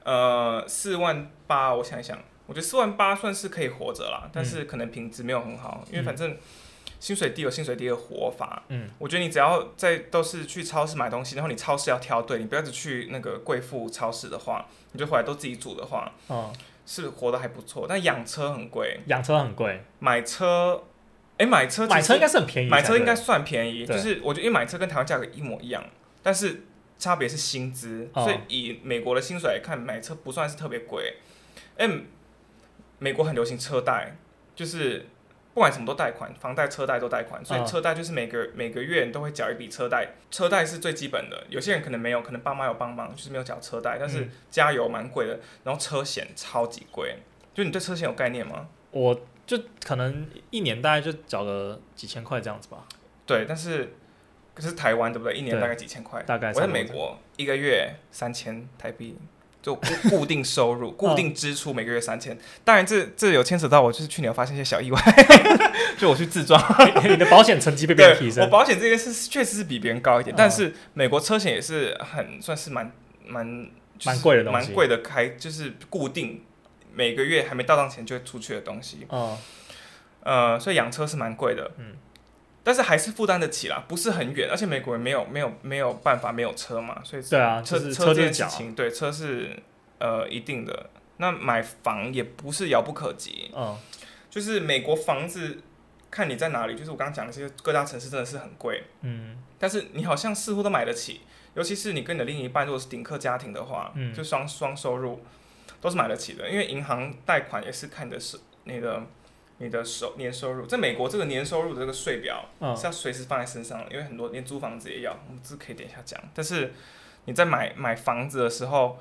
呃，四万八，我想一想，我觉得四万八算是可以活着啦，嗯、但是可能品质没有很好，因为反正薪水低有薪水低的活法。嗯，我觉得你只要在都是去超市买东西，然后你超市要挑对，你不要只去那个贵妇超市的话，你就回来都自己煮的话，哦，是活得还不错。但养车很贵，养车很贵，买车，哎、欸，买车买车应该是很便宜，买车应该算便宜，就是我觉得因为买车跟台湾价格一模一样，但是。差别是薪资，所以以美国的薪水来看，买车不算是特别贵。嗯，美国很流行车贷，就是不管什么都贷款，房贷、车贷都贷款，所以车贷就是每个每个月你都会缴一笔车贷，车贷是最基本的。有些人可能没有，可能爸妈有帮忙，就是没有缴车贷，但是加油蛮贵的，然后车险超级贵。就你对车险有概念吗？我就可能一年大概就缴个几千块这样子吧。对，但是。可是台湾对不对？一年大概几千块。大概。我在美国一个月三千台币，就固 (laughs) 定收入、固定支出每个月三千。当然这这有牵扯到我，就是去年发生一些小意外，(laughs) 就我去自撞，你的保险成绩被别人提升。我保险这件事确实是比别人高一点，但是美国车险也是很算是蛮蛮蛮贵的东西，蛮贵的开就是固定每个月还没到账前就会出去的东西。哦。呃，所以养车是蛮贵的。嗯。但是还是负担得起啦，不是很远，而且美国人没有没有没有办法没有车嘛，所以对啊，车车这件事情，对车是呃一定的。那买房也不是遥不可及，嗯，就是美国房子看你在哪里，就是我刚刚讲的这些各大城市真的是很贵，嗯，但是你好像似乎都买得起，尤其是你跟你的另一半如果是顶客家庭的话，嗯，就双双收入都是买得起的，因为银行贷款也是看的是那个。你的收年收入，在美国这个年收入的这个税表是要随时放在身上的，因为很多连租房子也要，我们这可以等一下讲。但是你在买买房子的时候，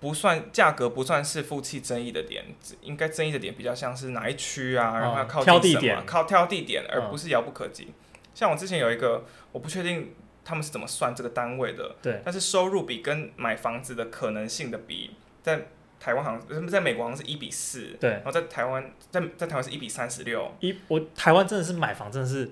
不算价格不算是夫妻争议的点，应该争议的点比较像是哪一区啊，然后要靠近什么，靠挑地点，而不是遥不可及。像我之前有一个，我不确定他们是怎么算这个单位的，对，但是收入比跟买房子的可能性的比在。台湾好像在美国好像是一比四，对，然后在台湾在在台湾是一比三十六。一我台湾真的是买房真的是，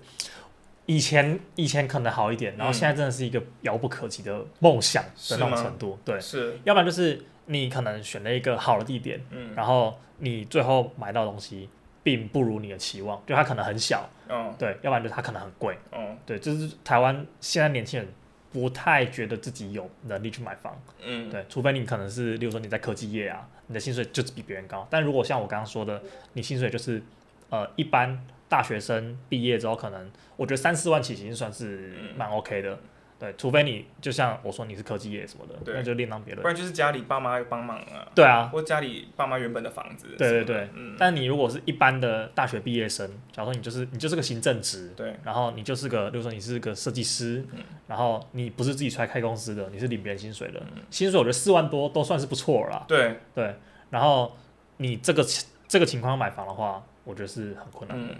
以前以前可能好一点，然后现在真的是一个遥不可及的梦想的那种程度，对，是，要不然就是你可能选了一个好的地点，嗯，然后你最后买到东西并不如你的期望，就它可能很小，嗯，对，要不然就是它可能很贵，嗯，对，就是台湾现在年轻人不太觉得自己有能力去买房，嗯，对，除非你可能是，例如说你在科技业啊，你的薪水就是比别人高，但如果像我刚刚说的，你薪水就是呃一般。大学生毕业之后，可能我觉得三四万起已经算是蛮 OK 的，嗯、对，除非你就像我说你是科技业什么的，那就另当别论。不然就是家里爸妈帮忙啊。对啊，或家里爸妈原本的房子。对对对，嗯、但你如果是一般的大学毕业生，假如说你就是你就是个行政职，对，然后你就是个，比如说你是个设计师，嗯、然后你不是自己出来开公司的，你是领别人薪水的，嗯、薪水我觉得四万多都算是不错了。对对，然后你这个这个情况买房的话，我觉得是很困难的。嗯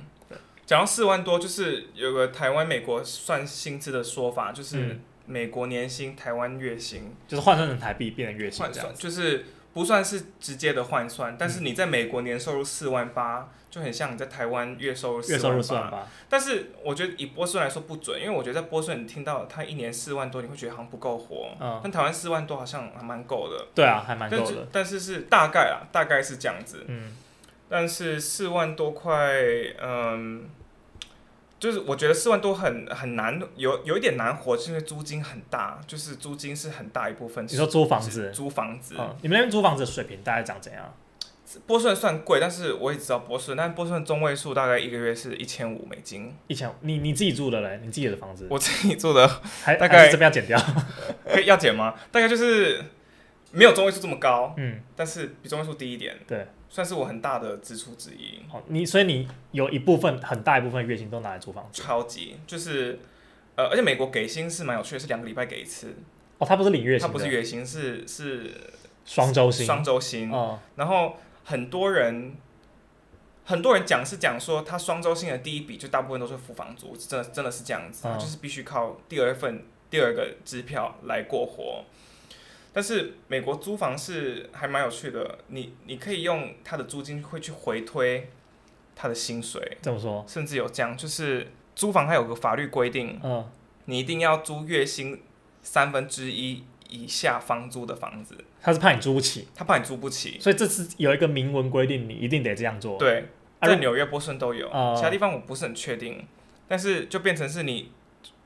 讲到四万多，就是有个台湾、美国算薪资的说法，就是美国年薪、台湾月薪，就是换算成台币变成月薪换算，就是不算是直接的换算，但是你在美国年收入四万八，就很像你在台湾月收入四万八。但是我觉得以波士顿来说不准，因为我觉得在波士顿你听到他一年四万多，你会觉得好像不够活，嗯，但台湾四万多好像还蛮够的。对啊，还蛮够的。但是是大概啊，大概是这样子。嗯。但是四万多块，嗯，就是我觉得四万多很很难，有有一点难活，是因为租金很大，就是租金是很大一部分。你说租房子？租房子。嗯。你们那边租房子的水平大概长怎样？波士顿算贵，但是我也知道波士顿，但波士顿中位数大概一个月是一千五美金。一千五？你你自己住的嘞？你自己的房子？我自己住的，还大概这边要减掉？(laughs) 可以要减吗？大概就是没有中位数这么高，嗯，但是比中位数低一点。对。算是我很大的支出之一。哦，你所以你有一部分很大一部分月薪都拿来租房子。超级就是，呃，而且美国给薪是蛮有趣的，是两个礼拜给一次。哦，他不是领月薪，他不是月薪，是是双周薪。双周薪。哦。然后很多人很多人讲是讲说，他双周薪的第一笔就大部分都是付房租，真的真的是这样子，哦，就是必须靠第二份第二个支票来过活。但是美国租房是还蛮有趣的，你你可以用他的租金会去回推他的薪水，怎么说？甚至有这样，就是租房它有个法律规定，嗯，你一定要租月薪三分之一以下房租的房子。他是怕你租不起，他怕你租不起，所以这次有一个明文规定，你一定得这样做。对，在纽约、波士顿都有，嗯、其他地方我不是很确定，但是就变成是你，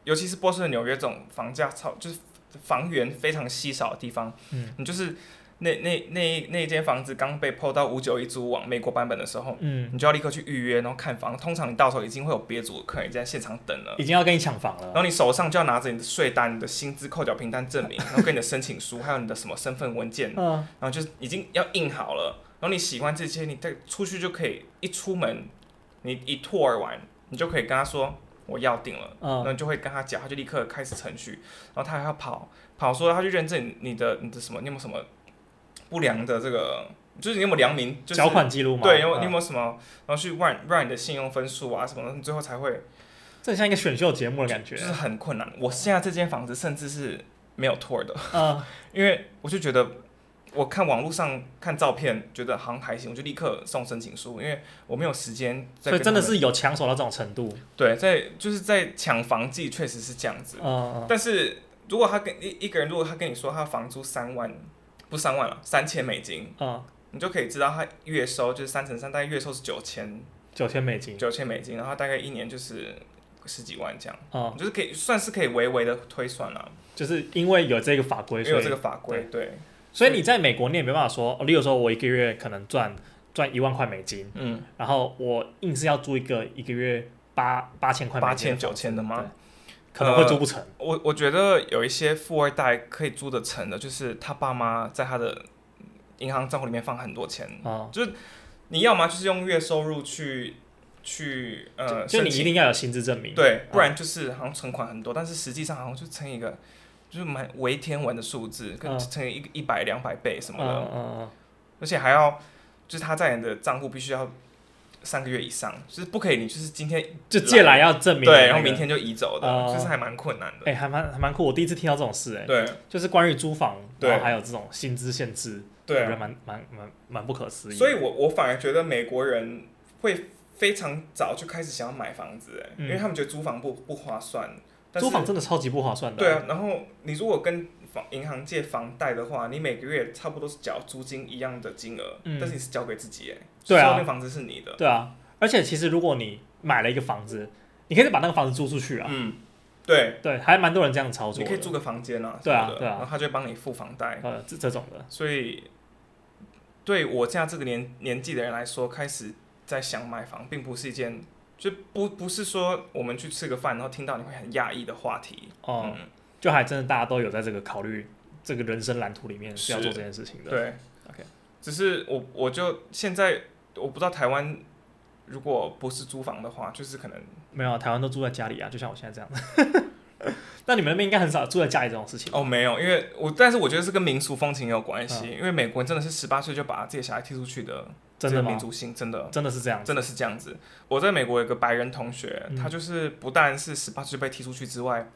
尤其是波士顿、纽约这种房价超就是。房源非常稀少的地方，嗯，你就是那那那那一间房子刚被 PO 到五九一租网美国版本的时候，嗯，你就要立刻去预约，然后看房。通常你到时候已经会有别组的客人在现场等了，已经要跟你抢房了。然后你手上就要拿着你的税单、你的薪资扣缴凭单证明，然后跟你的申请书，还有你的什么身份文件，嗯，然后就是已经要印好了。然后你喜欢这些，你再出去就可以一出门，你一 tour 完，你就可以跟他说。我要定了，嗯，那你就会跟他讲，他就立刻开始程序，然后他还要跑跑说，他去认证你的你的什么，你有没有什么不良的这个，就是你有没有良民，就是缴款记录嘛？对，有你有没有什么，然后去 run run 你的信用分数啊什么的，你最后才会，这很像一个选秀节目的感觉，就是很困难。我现在这间房子甚至是没有 tour 的，嗯，(laughs) 因为我就觉得。我看网络上看照片，觉得好像还行，我就立刻送申请书，因为我没有时间。所以真的是有抢手到这种程度。对，在就是在抢房季，确实是这样子。嗯。但是如果他跟一一个人，如果他跟你说他房租三万，不三万了，三千美金，嗯，你就可以知道他月收就是三乘三，大概月收是九千，九千美金，九千美金，然后大概一年就是十几万这样。嗯。就是可以算是可以微微的推算了。就是因为有这个法规，有这个法规，对。对所以你在美国，你也没办法说，例如说我一个月可能赚赚一万块美金，嗯，然后我硬是要租一个一个月八八千块、八千九千的吗？可能会租不成。呃、我我觉得有一些富二代可以租得成的，就是他爸妈在他的银行账户里面放很多钱，啊，就是你要么就是用月收入去去呃，就你一定要有薪资证明，对，不然就是好像存款很多，但是实际上好像就成一个。就是蛮为天文的数字，跟乘以一一百两百倍什么的，嗯嗯嗯、而且还要就是他在你的账户必须要三个月以上，就是不可以你就是今天就借来要证明、那个，对，然后明天就移走的，嗯、就是还蛮困难的。哎、欸，还蛮还蛮酷，我第一次听到这种事、欸，哎，对，就是关于租房，然后还有这种薪资限制，对，我觉得蛮蛮蛮蛮不可思议。所以我我反而觉得美国人会非常早就开始想要买房子，哎、嗯，因为他们觉得租房不不划算。租房真的超级不划算的。对啊，然后你如果跟房银行借房贷的话，你每个月差不多是缴租金一样的金额，嗯、但是你是交给自己，哎，对啊，那房子是你的。对啊，而且其实如果你买了一个房子，你可以把那个房子租出去啊。嗯，对对，还蛮多人这样操作。你可以租个房间啊，对啊对啊，然后他就会帮你付房贷，呃，这这种的。所以对我现在这个年年纪的人来说，开始在想买房，并不是一件。就不不是说我们去吃个饭，然后听到你会很压抑的话题哦，嗯、就还真的大家都有在这个考虑这个人生蓝图里面是要做这件事情的。对，OK，只是我我就现在我不知道台湾如果不是租房的话，就是可能没有、啊、台湾都住在家里啊，就像我现在这样。(laughs) 那你们那边应该很少住在家里这种事情哦，没有，因为我但是我觉得是跟民俗风情有关系，嗯、因为美国人真的是十八岁就把自己小孩踢出去的。真的民族性真的真的是这样，真的是这样子。我在美国有个白人同学，嗯、他就是不但是十八岁被踢出去之外，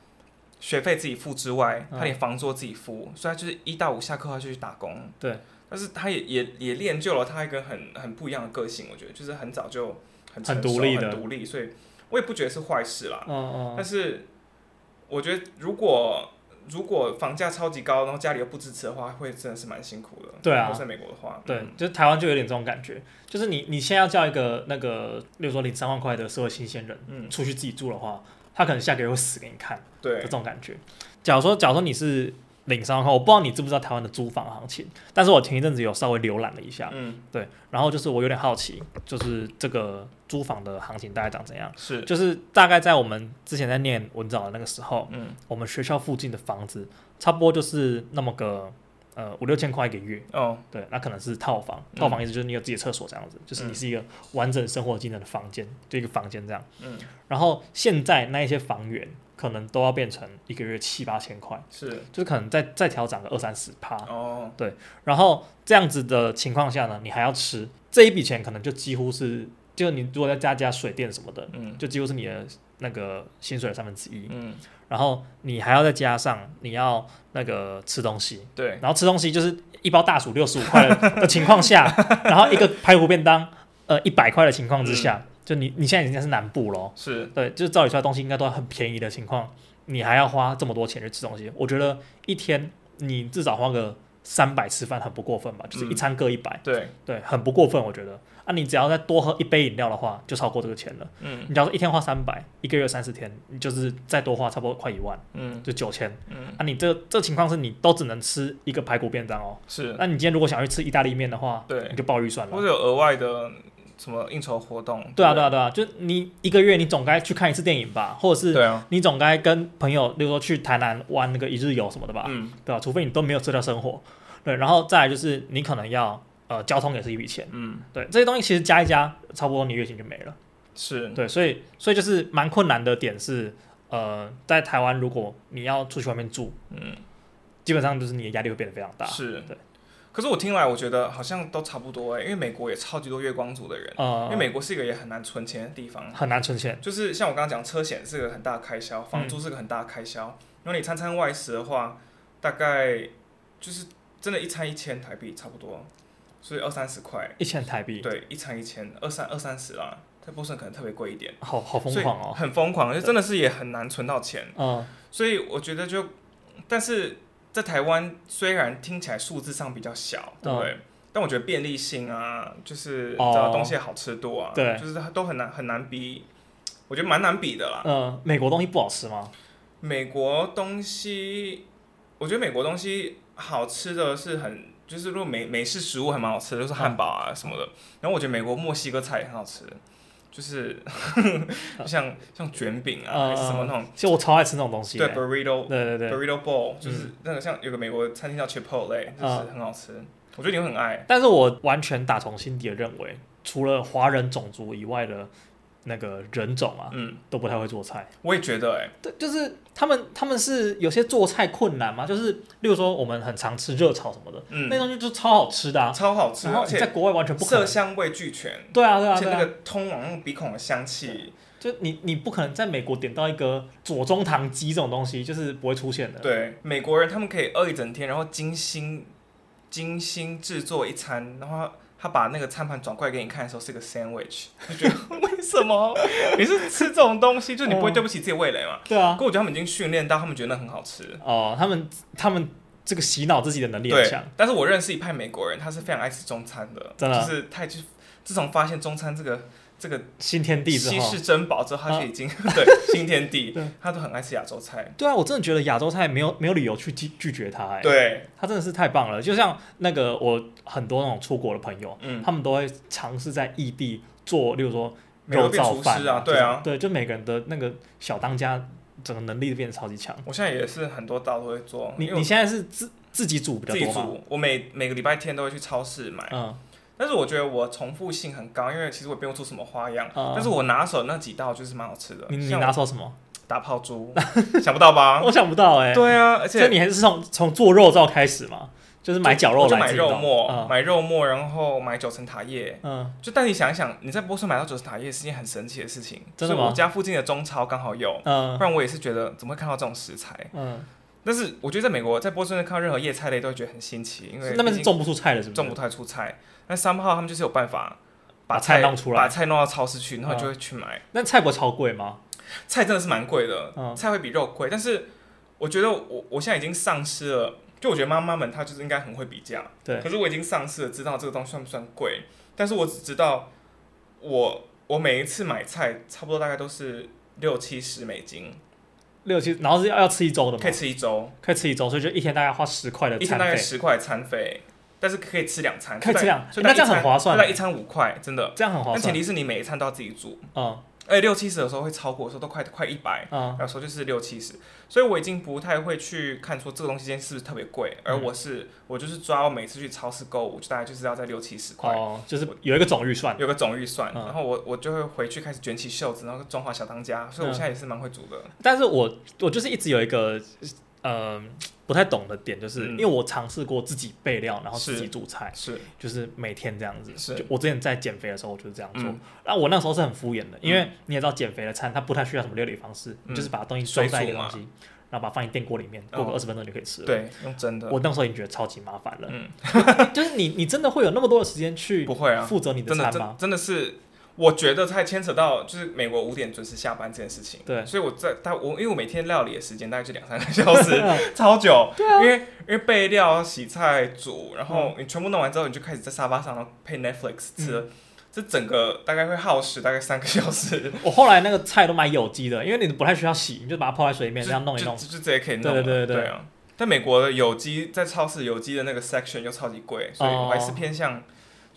学费自己付之外，嗯、他连房租自己付，所以他就是一到五下课他就去打工。对，但是他也也也练就了他一个很很不一样的个性，我觉得就是很早就很很独立的很独立，所以我也不觉得是坏事啦。嗯嗯。但是我觉得如果。如果房价超级高，然后家里又不支持的话，会真的是蛮辛苦的。对啊，在美国的话，对，就是台湾就有点这种感觉，就是你你现在要叫一个那个，例如说领三万块的社会新鲜人，嗯，出去自己住的话，他可能下个月会死给你看，对，这种感觉。假如说，假如说你是。领商的话，我不知道你知不知道台湾的租房行情，但是我前一阵子有稍微浏览了一下，嗯，对，然后就是我有点好奇，就是这个租房的行情大概长怎样？是，就是大概在我们之前在念文藻的那个时候，嗯，我们学校附近的房子差不多就是那么个呃五六千块一个月，哦，对，那可能是套房，套房意思就是你有自己的厕所这样子，嗯、就是你是一个完整生活机能的房间，就一个房间这样，嗯，然后现在那一些房源。可能都要变成一个月七八千块，是，就是可能再再调涨个二三十趴，哦，对，然后这样子的情况下呢，你还要吃这一笔钱，可能就几乎是，就你如果再加加水电什么的，嗯，就几乎是你的那个薪水的三分之一，嗯，然后你还要再加上你要那个吃东西，对，然后吃东西就是一包大薯六十五块的情况下，(laughs) 然后一个排骨便当，呃，一百块的情况之下。嗯就你你现在已经是南部咯，是。对，就是照理说东西应该都很便宜的情况，你还要花这么多钱去吃东西，我觉得一天你至少花个三百吃饭很不过分吧，就是一餐各一百，嗯，对。对，很不过分，我觉得。啊，你只要再多喝一杯饮料的话，就超过这个钱了。嗯，你假如一天花三百，一个月三十天，你就是再多花差不多快一万，嗯，就九千，嗯，啊，你这这情况是你都只能吃一个排骨便当哦，是，那你今天如果想要去吃意大利面的话，对，你就报预算了，或者有额外的。什么应酬活动？对啊，对啊，对。啊，就你一个月你总该去看一次电影吧，或者是你总该跟朋友，例如说去台南玩那个一日游什么的吧，嗯，对吧、啊？除非你都没有社交生活，对，然后再来就是你可能要呃交通也是一笔钱，嗯，对，这些东西其实加一加，差不多你月薪就没了，是。对，所以所以就是蛮困难的点是，呃，在台湾如果你要出去外面住，嗯，基本上就是你的压力会变得非常大，是。对。可是我听来，我觉得好像都差不多哎，因为美国也超级多月光族的人，嗯、因为美国是一个也很难存钱的地方，很难存钱。就是像我刚刚讲，车险是个很大的开销，房租是个很大的开销。如果、嗯、你餐餐外食的话，大概就是真的，一餐一千台币差不多，所以二三十块。一千台币？对，一餐一千，二三二三十啦。在波士顿可能特别贵一点，好好疯狂哦，很疯狂，就真的是也很难存到钱。嗯，所以我觉得就，但是。在台湾虽然听起来数字上比较小，对不对？嗯、但我觉得便利性啊，就是东西好吃多啊，对，就是它都很难很难比，我觉得蛮难比的啦。嗯，美国东西不好吃吗？美国东西，我觉得美国东西好吃的是很，就是如果美美式食物还蛮好吃的，就是汉堡啊什么的。嗯、然后我觉得美国墨西哥菜也很好吃。就是 (laughs) 像像卷饼啊，还是什么那种，其实我超爱吃那种东西。对，burrito，对对对，burrito bowl，就是那个像有个美国餐厅叫 Chipotle，就是很好吃。我觉得你会很爱。但是我完全打从心底的认为，除了华人种族以外的。那个人种啊，嗯，都不太会做菜。我也觉得、欸，哎，对，就是他们，他们是有些做菜困难嘛，就是，例如说，我们很常吃热炒什么的，嗯，那东西就超好吃的啊，超好吃，然后在国外完全不可能，色香味俱全，对啊，对啊，而且那个通往那个鼻孔的香气，就你，你不可能在美国点到一个左宗棠鸡这种东西，就是不会出现的。对，美国人他们可以饿一整天，然后精心精心制作一餐，然后。他把那个餐盘转过来给你看的时候是个 sandwich，(laughs) 就觉得为什么你是吃这种东西，(laughs) 就你不会对不起自己味蕾嘛？对啊。可我觉得他们已经训练到，他们觉得那很好吃。哦，他们他们这个洗脑自己的能力很强。但是我认识一派美国人，他是非常爱吃中餐的，真的，就是他就自从发现中餐这个。这个新天地稀世珍宝之后，他就已经、啊、(laughs) 对新天地，(laughs) 他都很爱吃亚洲菜。对啊，我真的觉得亚洲菜没有没有理由去拒拒绝他。哎，对，他真的是太棒了。就像那个我很多那种出国的朋友，嗯，他们都会尝试在异地做，例如说肉燥饭啊，对啊，对，就每个人的那个小当家，整个能力都变得超级强。我现在也是很多道都会做。你你现在是自自己煮比较多吗？自己煮，我每每个礼拜天都会去超市买。嗯。但是我觉得我重复性很高，因为其实我也不用出什么花样。嗯、但是我拿手那几道就是蛮好吃的。你你拿手什么？打泡猪，(laughs) 想不到吧？(laughs) 我想不到哎、欸。对啊，而且你还是从从做肉燥开始嘛，就是买绞肉来就买肉末，嗯、买肉末，然后买九层塔叶。嗯。就但你想一想，你在波士顿买到九层塔叶是件很神奇的事情。真的吗？我家附近的中超刚好有。嗯。不然我也是觉得怎么会看到这种食材？嗯。但是我觉得在美国，在波士顿看到任何叶菜类都会觉得很新奇，因为那边是种不出菜的，是不是？种不太出菜。那三号他们就是有办法把菜弄出来，把菜弄到超市去，然后就会去买。那菜不超贵吗？菜真的是蛮贵的，菜会比肉贵。但是我觉得我我现在已经丧失了，就我觉得妈妈们她就是应该很会比价。对。可是我已经丧失了知道这个东西算不算贵，但是我只知道我我每一次买菜差不多大概都是六七十美金，六七，然后是要要吃一周的吗？可以吃一周，可以吃一周，所以就一天大概花十块的餐费，一天大概十块餐费。但是可以吃两餐，可以吃两，那这样很划算。大概一餐五块，真的，这样很划算。但前提是你每一餐都要自己煮。嗯。而且六七十的时候会超过，有时候都快快一百。嗯。有时候就是六七十，所以我已经不太会去看说这个东西今天是不是特别贵，而我是我就是抓我每次去超市购物，就大概就是要在六七十块。哦。就是有一个总预算。有个总预算，然后我我就会回去开始卷起袖子，然后中华小当家。所以我现在也是蛮会煮的。但是我我就是一直有一个。呃，不太懂的点就是，因为我尝试过自己备料，然后自己煮菜，是，就是每天这样子。是，我之前在减肥的时候，我就是这样做。那我那时候是很敷衍的，因为你也知道，减肥的餐它不太需要什么料理方式，就是把东西装在一个东西，然后把它放进电锅里面，过个二十分钟就可以吃了。对，用蒸的。我那时候已经觉得超级麻烦了。嗯，(laughs) 就是你，你真的会有那么多的时间去不会啊负责你的餐吗？真的是。我觉得它牵扯到就是美国五点准时下班这件事情，对，所以我在他我因为我每天料理的时间大概就两三个小时，(laughs) 超久，对啊，因为因为备料、洗菜、煮，然后你全部弄完之后，你就开始在沙发上然后配 Netflix 吃，这整个大概会耗时大概三个小时。(laughs) 我后来那个菜都买有机的，因为你不太需要洗，你就把它泡在水里面这样弄一弄，就直接可以弄。对对对对。啊！但美国的有机在超市有机的那个 section 又超级贵，所以我还是偏向。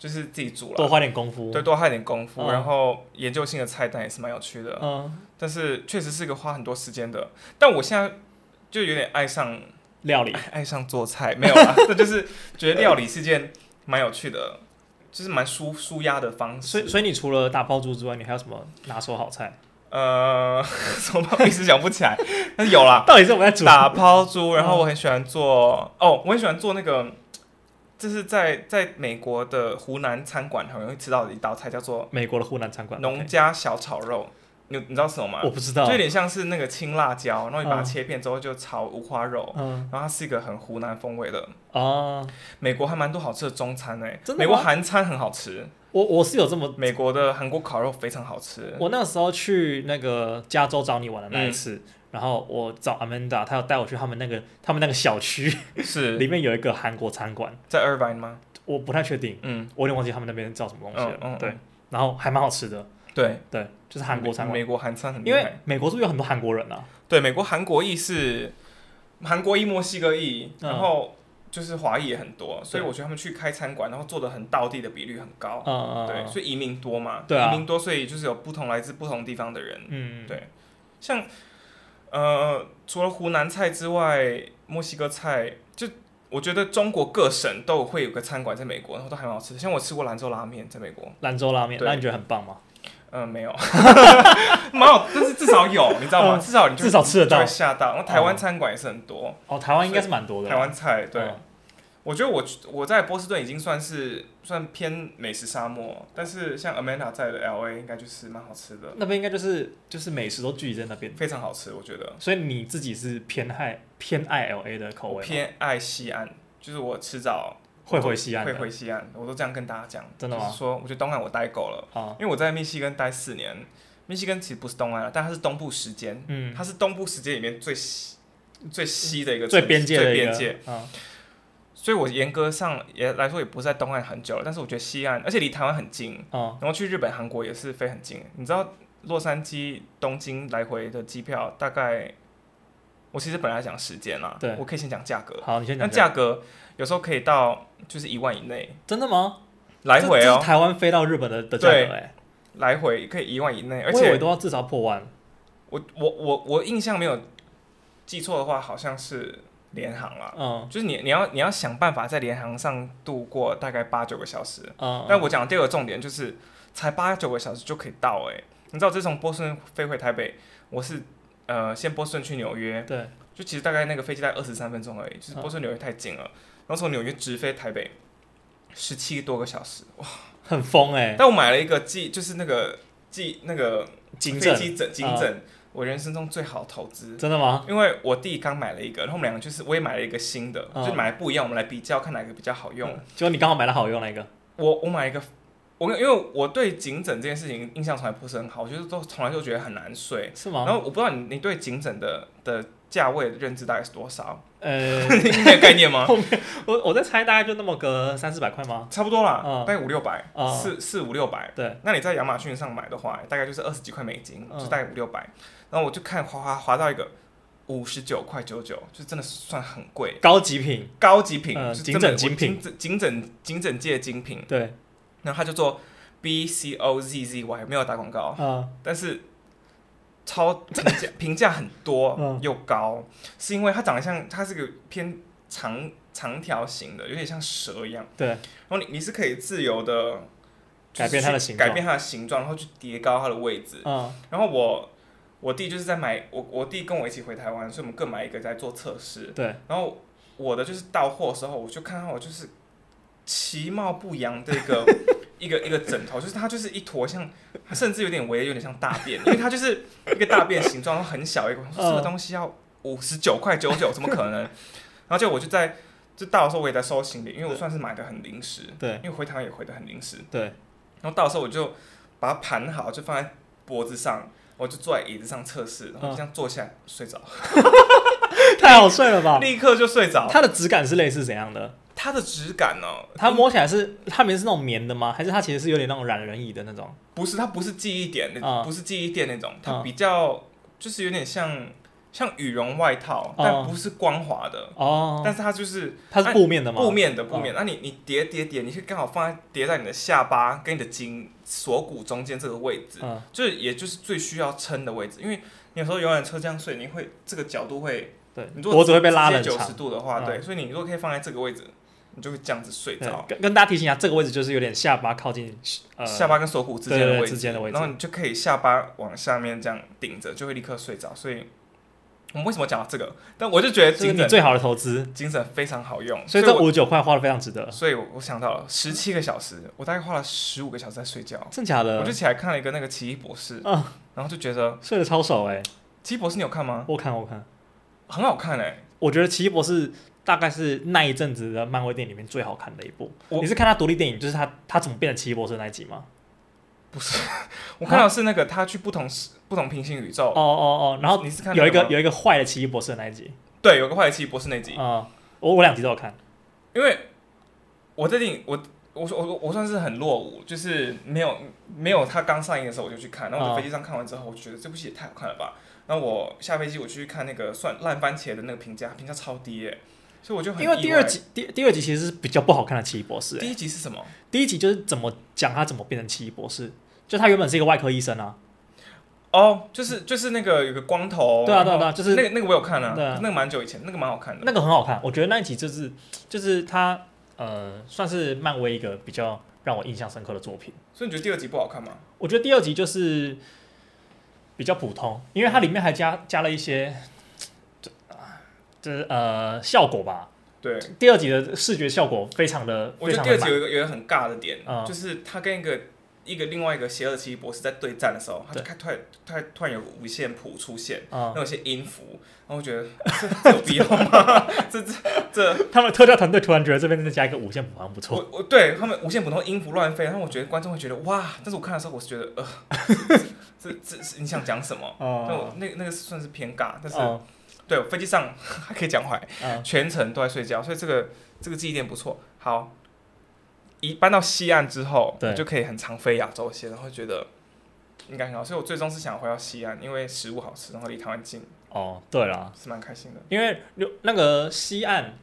就是自己煮了，多花点功夫，对，多花点功夫，然后研究性的菜单也是蛮有趣的，嗯，但是确实是个花很多时间的。但我现在就有点爱上料理，(laughs) 爱上做菜，没有啦，(laughs) 这就是觉得料理是件蛮有趣的，就是蛮舒舒压的方式。所以，所以你除了打包猪之外，你还有什么拿手好菜？呃，(laughs) 什么一时想不起来，但是有啦，到底是我们在煮打抛猪，然后我很喜欢做，哦，我很喜欢做那个。这是在在美国的湖南餐馆很容易吃到的一道菜，叫做美国的湖南餐馆农家小炒肉。你你知道什么吗？我不知道，就有点像是那个青辣椒，然后你把它切片之后就炒五花肉，嗯，然后它是一个很湖南风味的哦。美国还蛮多好吃的中餐诶，真的，美国韩餐很好吃。我我是有这么美国的韩国烤肉非常好吃。我那时候去那个加州找你玩的那一次。然后我找 Amanda，他要带我去他们那个他们那个小区，是 (laughs) 里面有一个韩国餐馆，在 Irvine 吗？我不太确定，嗯，我有点忘记他们那边叫什么东西了。嗯，对，然后还蛮好吃的。对对，就是韩国餐馆。美国韩餐很厉害，因为美国是不是有很多韩国人啊？对，美国韩国裔是韩国裔、墨西哥裔，然后就是华裔也很多，所以我觉得他们去开餐馆，然后做的很道地的比率很高。嗯嗯，对，所以移民多嘛，对，移民多，所以就是有不同来自不同地方的人。嗯，对，像。呃，除了湖南菜之外，墨西哥菜就我觉得中国各省都会有个餐馆在美国，然后都还蛮好吃的。像我吃过兰州拉面，在美国。兰州拉面，那你觉得很棒吗？嗯，没有，(laughs) 蛮好，但是至少有，你知道吗？至少你至少吃得到，会吓到。然后台湾餐馆也是很多。哦，台湾应该是蛮多的。台湾菜，对。我觉得我我在波士顿已经算是算偏美食沙漠，但是像 Amanda 在的 LA 应该就是蛮好吃的。那边应该就是就是美食都聚集在那边，非常好吃，我觉得。所以你自己是偏爱偏爱 LA 的口味？偏爱西岸，就是我迟早会回西岸，会回西岸，我都这样跟大家讲。真的吗？说我觉得东岸我待够了，啊，因为我在密西根待四年，密西根其实不是东岸，但它是东部时间，嗯，它是东部时间里面最西最西的一个最边界的边界，啊，所以我严格上也来说也不是在东岸很久了，但是我觉得西岸，而且离台湾很近，啊，然后去日本、韩国也是飞很近，你知道洛杉矶、东京来回的机票大概。我其实本来讲时间啦，对，我可以先讲价格。好，你先讲。那价格有时候可以到就是一万以内。真的吗？来回哦，台湾飞到日本的的价格哎，来回可以一万以内，而且都要至少破万。我我我我印象没有记错的话，好像是联航啦。嗯，就是你你要你要想办法在联航上度过大概八九个小时。嗯，但我讲的第二个重点就是，才八九个小时就可以到哎，你知道这从波士顿飞回台北，我是。呃，先波士顿去纽约，对，就其实大概那个飞机大概二十三分钟而已，就是波士顿纽约太近了，嗯、然后从纽约直飞台北，十七多个小时，哇，很疯哎、欸！但我买了一个机，就是那个机那个飞机枕，颈枕，我人生中最好的投资，真的吗？因为我弟刚买了一个，然后我们两个就是我也买了一个新的，嗯、就买不一样，我们来比较看哪个比较好用。结果你刚好买了好用那个，我我买一个。我因为我对颈枕这件事情印象从来不是很好，我觉得都从来就觉得很难睡。是吗？然后我不知道你你对颈枕的的价位的认知大概是多少？呃，(laughs) 你有概念吗？(laughs) 我我在猜，大概就那么个三四百块吗？差不多啦，大概五六百，四四五六百。对，那你在亚马逊上买的话，大概就是二十几块美金，就大概五六百。然后我就看滑滑滑到一个五十九块九九，就真的算很贵，高级品，高级品，颈枕精品，颈枕颈枕界精品。对。然后他就做 B C O Z Z Y，没有打广告，嗯、但是超评价 (laughs) 评价很多又高，嗯、是因为它长得像，它是个偏长长条形的，有点像蛇一样。对，然后你你是可以自由的改变它的形状，改变它的形状，然后去叠高它的位置。嗯、然后我我弟就是在买，我我弟跟我一起回台湾，所以我们各买一个在做测试。对，然后我的就是到货的时候，我就看到我就是。其貌不扬的一个 (laughs) 一个一个枕头，就是它就是一坨像，甚至有点围有点像大便，因为它就是一个大便形状，很小一个，说这个东西要五十九块九九，怎么可能？然后就我就在就到的时候我也在收行李，因为我算是买的很临时，对，因为回台湾也回的很临时，对。然后到的时候我就把它盘好，就放在脖子上，我就坐在椅子上测试，然后就这样坐下来睡着，(laughs) 太好睡了吧？(laughs) 立刻就睡着。它的质感是类似怎样的？它的质感呢、喔？它摸起来是它里面是那种棉的吗？还是它其实是有点那种懒人椅的那种？不是，它不是记忆点那种，嗯、不是记忆垫那种，它比较就是有点像像羽绒外套，嗯、但不是光滑的哦。但是它就是它是布面的吗？布面的布面。那、你你叠叠叠，你可以刚好放在叠在你的下巴跟你的颈锁骨中间这个位置，嗯、就是也就是最需要撑的位置。因为你有时候游览车这样睡，你会这个角度会对，你如果脖子会被拉了九十度的话，嗯、对，所以你如果可以放在这个位置。你就会这样子睡着。跟跟大家提醒一下，这个位置就是有点下巴靠近呃下巴跟锁骨之间的位置，对对之间的位置，然后你就可以下巴往下面这样顶着，就会立刻睡着。所以我们为什么讲到这个？但我就觉得精神最好的投资，精神非常好用，所以这五十九块花的非常值得。所以我我想到了十七个小时，我大概花了十五个小时在睡觉。真假的？我就起来看了一个那个奇异博士，嗯，然后就觉得睡得超少哎。奇异博士你有看吗？我看我看，很好看哎。我觉得奇异博士。大概是那一阵子的漫威电影里面最好看的一部。你是看他独立电影，就是他他怎么变成奇异博士那一集吗？不是，(laughs) 我看到是那个他去不同时不同平行宇宙。哦哦哦，然后你是看有一个有一个坏的奇异博士的那一集？对，有个坏的奇异博士那一集。啊、嗯，我我两集都有看，因为我这电影我我我我算是很落伍，就是没有没有他刚上映的时候我就去看，然后我在飞机上看完之后，我觉得这部戏也太好看了吧。然后我下飞机我去看那个算烂番茄的那个评价，评价超低耶。所以我就很因为第二集第第二集其实是比较不好看的奇异博士。第一集是什么？第一集就是怎么讲他怎么变成奇异博士，就他原本是一个外科医生啊。哦，就是就是那个有个光头。对啊对啊对啊，就是那个那个我有看啊，那个蛮久以前，那个蛮好看的。那个很好看，我觉得那一集就是就是他呃算是漫威一个比较让我印象深刻的作品。所以你觉得第二集不好看吗？我觉得第二集就是比较普通，因为它里面还加加了一些。就是呃效果吧，对，第二集的视觉效果非常的，我觉得第二集有一个有一个很尬的点，嗯、就是他跟一个一个另外一个邪恶奇异博士在对战的时候，他就开突然突然突然有五线谱出现，嗯、然后有些音符，然后我觉得这有必要吗？这 (laughs) 这这，他们特效团队突然觉得这边再加一个五线谱好像不错。我我对他们五线谱然后音符乱飞，然后我觉得观众会觉得哇，但是我看的时候我是觉得呃，(laughs) 这这是你想讲什么？哦、那我那那个算是偏尬，但是、哦、对飞机上还可以讲话，哦、全程都在睡觉，所以这个这个记忆点不错。好。一搬到西岸之后，对就可以很常飞亚洲线，然后觉得应该很好，所以我最终是想回到西岸，因为食物好吃，然后离台湾近。哦，对了，是蛮开心的。因为那个西岸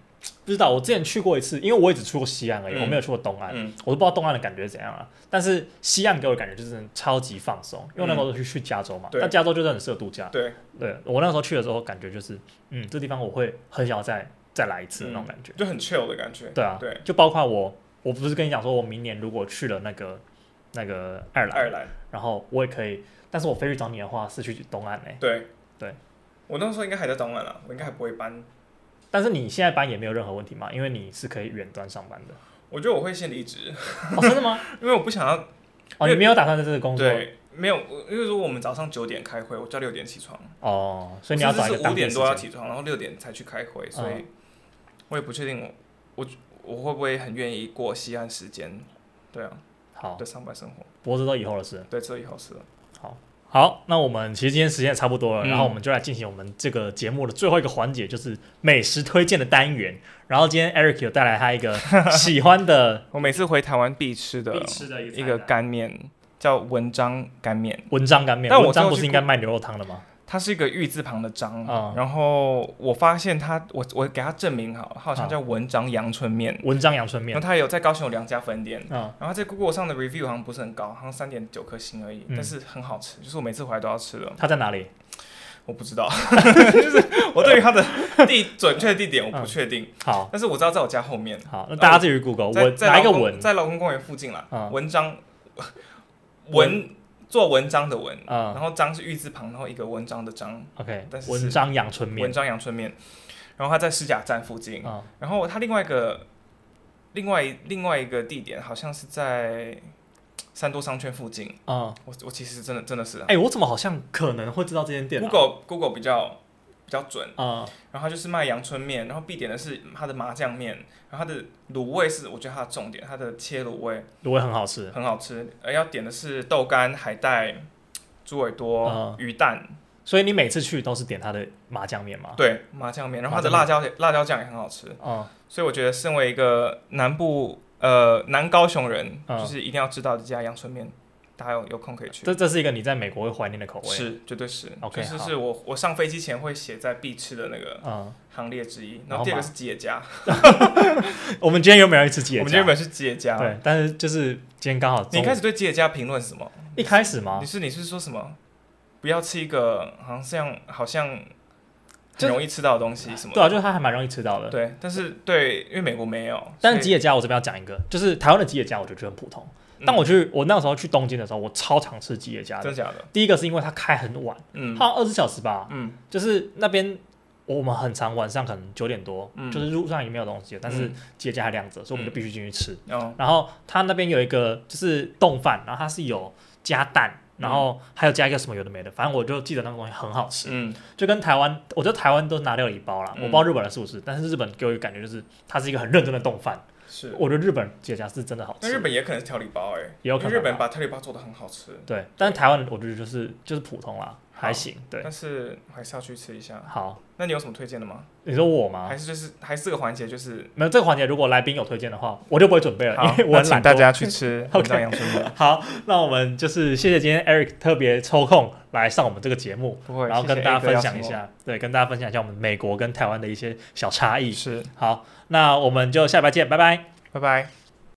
不知道，我之前去过一次，因为我也只去过西岸而已，嗯、我没有去过东岸，嗯、我都不知道东岸的感觉是怎样啊。但是西岸给我的感觉就是超级放松，因为那时候去去加州嘛，那、嗯、加州就是很适合度假。对，对我那时候去的时候感觉就是，嗯，这地方我会很想要再再来一次那种感觉，就很 chill 的感觉。对啊，对，就包括我。我不是跟你讲说，我明年如果去了那个那个爱尔兰，爱尔兰，然后我也可以，但是我飞去找你的话是去东岸嘞。对对，我那时候应该还在东岸了，我应该还不会搬。但是你现在搬也没有任何问题嘛，因为你是可以远端上班的。我觉得我会先离职。哦，真的吗？(laughs) 因为我不想要。哦，你没有打算在这个工作？对，没有。因为如果我们早上九点开会，我叫六点起床。哦，所以你要早一个五点多要起床，然后六点才去开会，所以我也不确定我我。我会不会很愿意过西安时间？对啊，好的上班生活，不过这都以后的事。对，这以后是。好，好，那我们其实今天时间也差不多了，嗯、然后我们就来进行我们这个节目的最后一个环节，就是美食推荐的单元。然后今天 Eric 有带来他一个喜欢的，(laughs) 我每次回台湾必吃的，必吃的一个干面，叫文章干面。文章干面，但文章不是应该卖牛肉汤的吗？它是一个玉字旁的章，嗯、然后我发现它，我我给它证明好，它好像叫文章阳春面。文章阳春面，然后它有在高雄有两家分店，嗯、然后在 Google 上的 review 好像不是很高，好像三点九颗星而已，嗯、但是很好吃，就是我每次回来都要吃的。它在哪里？我不知道，(laughs) 就是我对于它的地准确的地点我不确定。嗯、好，但是我知道在我家后面。好，那大家自己 Google，在在哪一个文？在劳工公园附近啦。嗯、文章文。做文章的文，然后章是玉字旁，然后一个文章的章。OK，但是文章阳春面，文章阳春面。然后他在石甲站附近。然后他另外一个，另外另外一个地点好像是在三多商圈附近啊。我我其实真的真的是，哎，我怎么好像可能会知道这间店？Google Google 比较。比较准啊，然后它就是卖阳春面，然后必点的是它的麻酱面，然后它的卤味是我觉得它的重点，它的切卤味，卤味很好吃，很好吃。呃要点的是豆干、海带、猪耳朵、鱼蛋，所以你每次去都是点它的麻酱面吗？对，麻酱面，然后它的辣椒辣椒酱也很好吃啊。所以我觉得身为一个南部呃南高雄人，就是一定要知道这家阳春面。还有有空可以去。这这是一个你在美国会怀念的口味。是，绝对是。OK，就是是我我上飞机前会写在必吃的那个行列之一。然后第二个是吉野家。我们今天有没有一次吉野家？我们今天有没有去吉野家？对，但是就是今天刚好。你开始对吉野家评论什么？一开始吗？你是你是说什么？不要吃一个好像好像很容易吃到的东西什么？对啊，就是它还蛮容易吃到的。对，但是对，因为美国没有。但是吉野家我这边要讲一个，就是台湾的吉野家，我觉得就很普通。但我去，我那个时候去东京的时候，我超常吃吉野家的。真的假的？第一个是因为它开很晚，嗯，它二十四小时吧，嗯，就是那边我们很常晚上可能九点多，嗯，就是路上也没有东西，但是吉野家还亮着，所以我们就必须进去吃。然后它那边有一个就是冻饭，然后它是有加蛋，然后还有加一个什么有的没的，反正我就记得那个东西很好吃，嗯，就跟台湾，我觉得台湾都拿料理包了，我不知道日本的是不是，但是日本给我一个感觉就是它是一个很认真的冻饭。是，我觉得日本吉野家是真的好吃。那日本也可能是调理包哎，也有可能。日本把调理包做的很好吃。对，但是台湾我觉得就是就是普通啦，还行。对，但是还是要去吃一下。好，那你有什么推荐的吗？你说我吗？还是就是还是这个环节就是没有这个环节，如果来宾有推荐的话，我就不会准备了，因为我请大家去吃。(laughs) OK，好，那我们就是谢谢今天 Eric 特别抽空来上我们这个节目，然后跟大家分享一下，对，跟大家分享一下我们美国跟台湾的一些小差异。是，好，那我们就下礼拜见，拜拜，拜拜。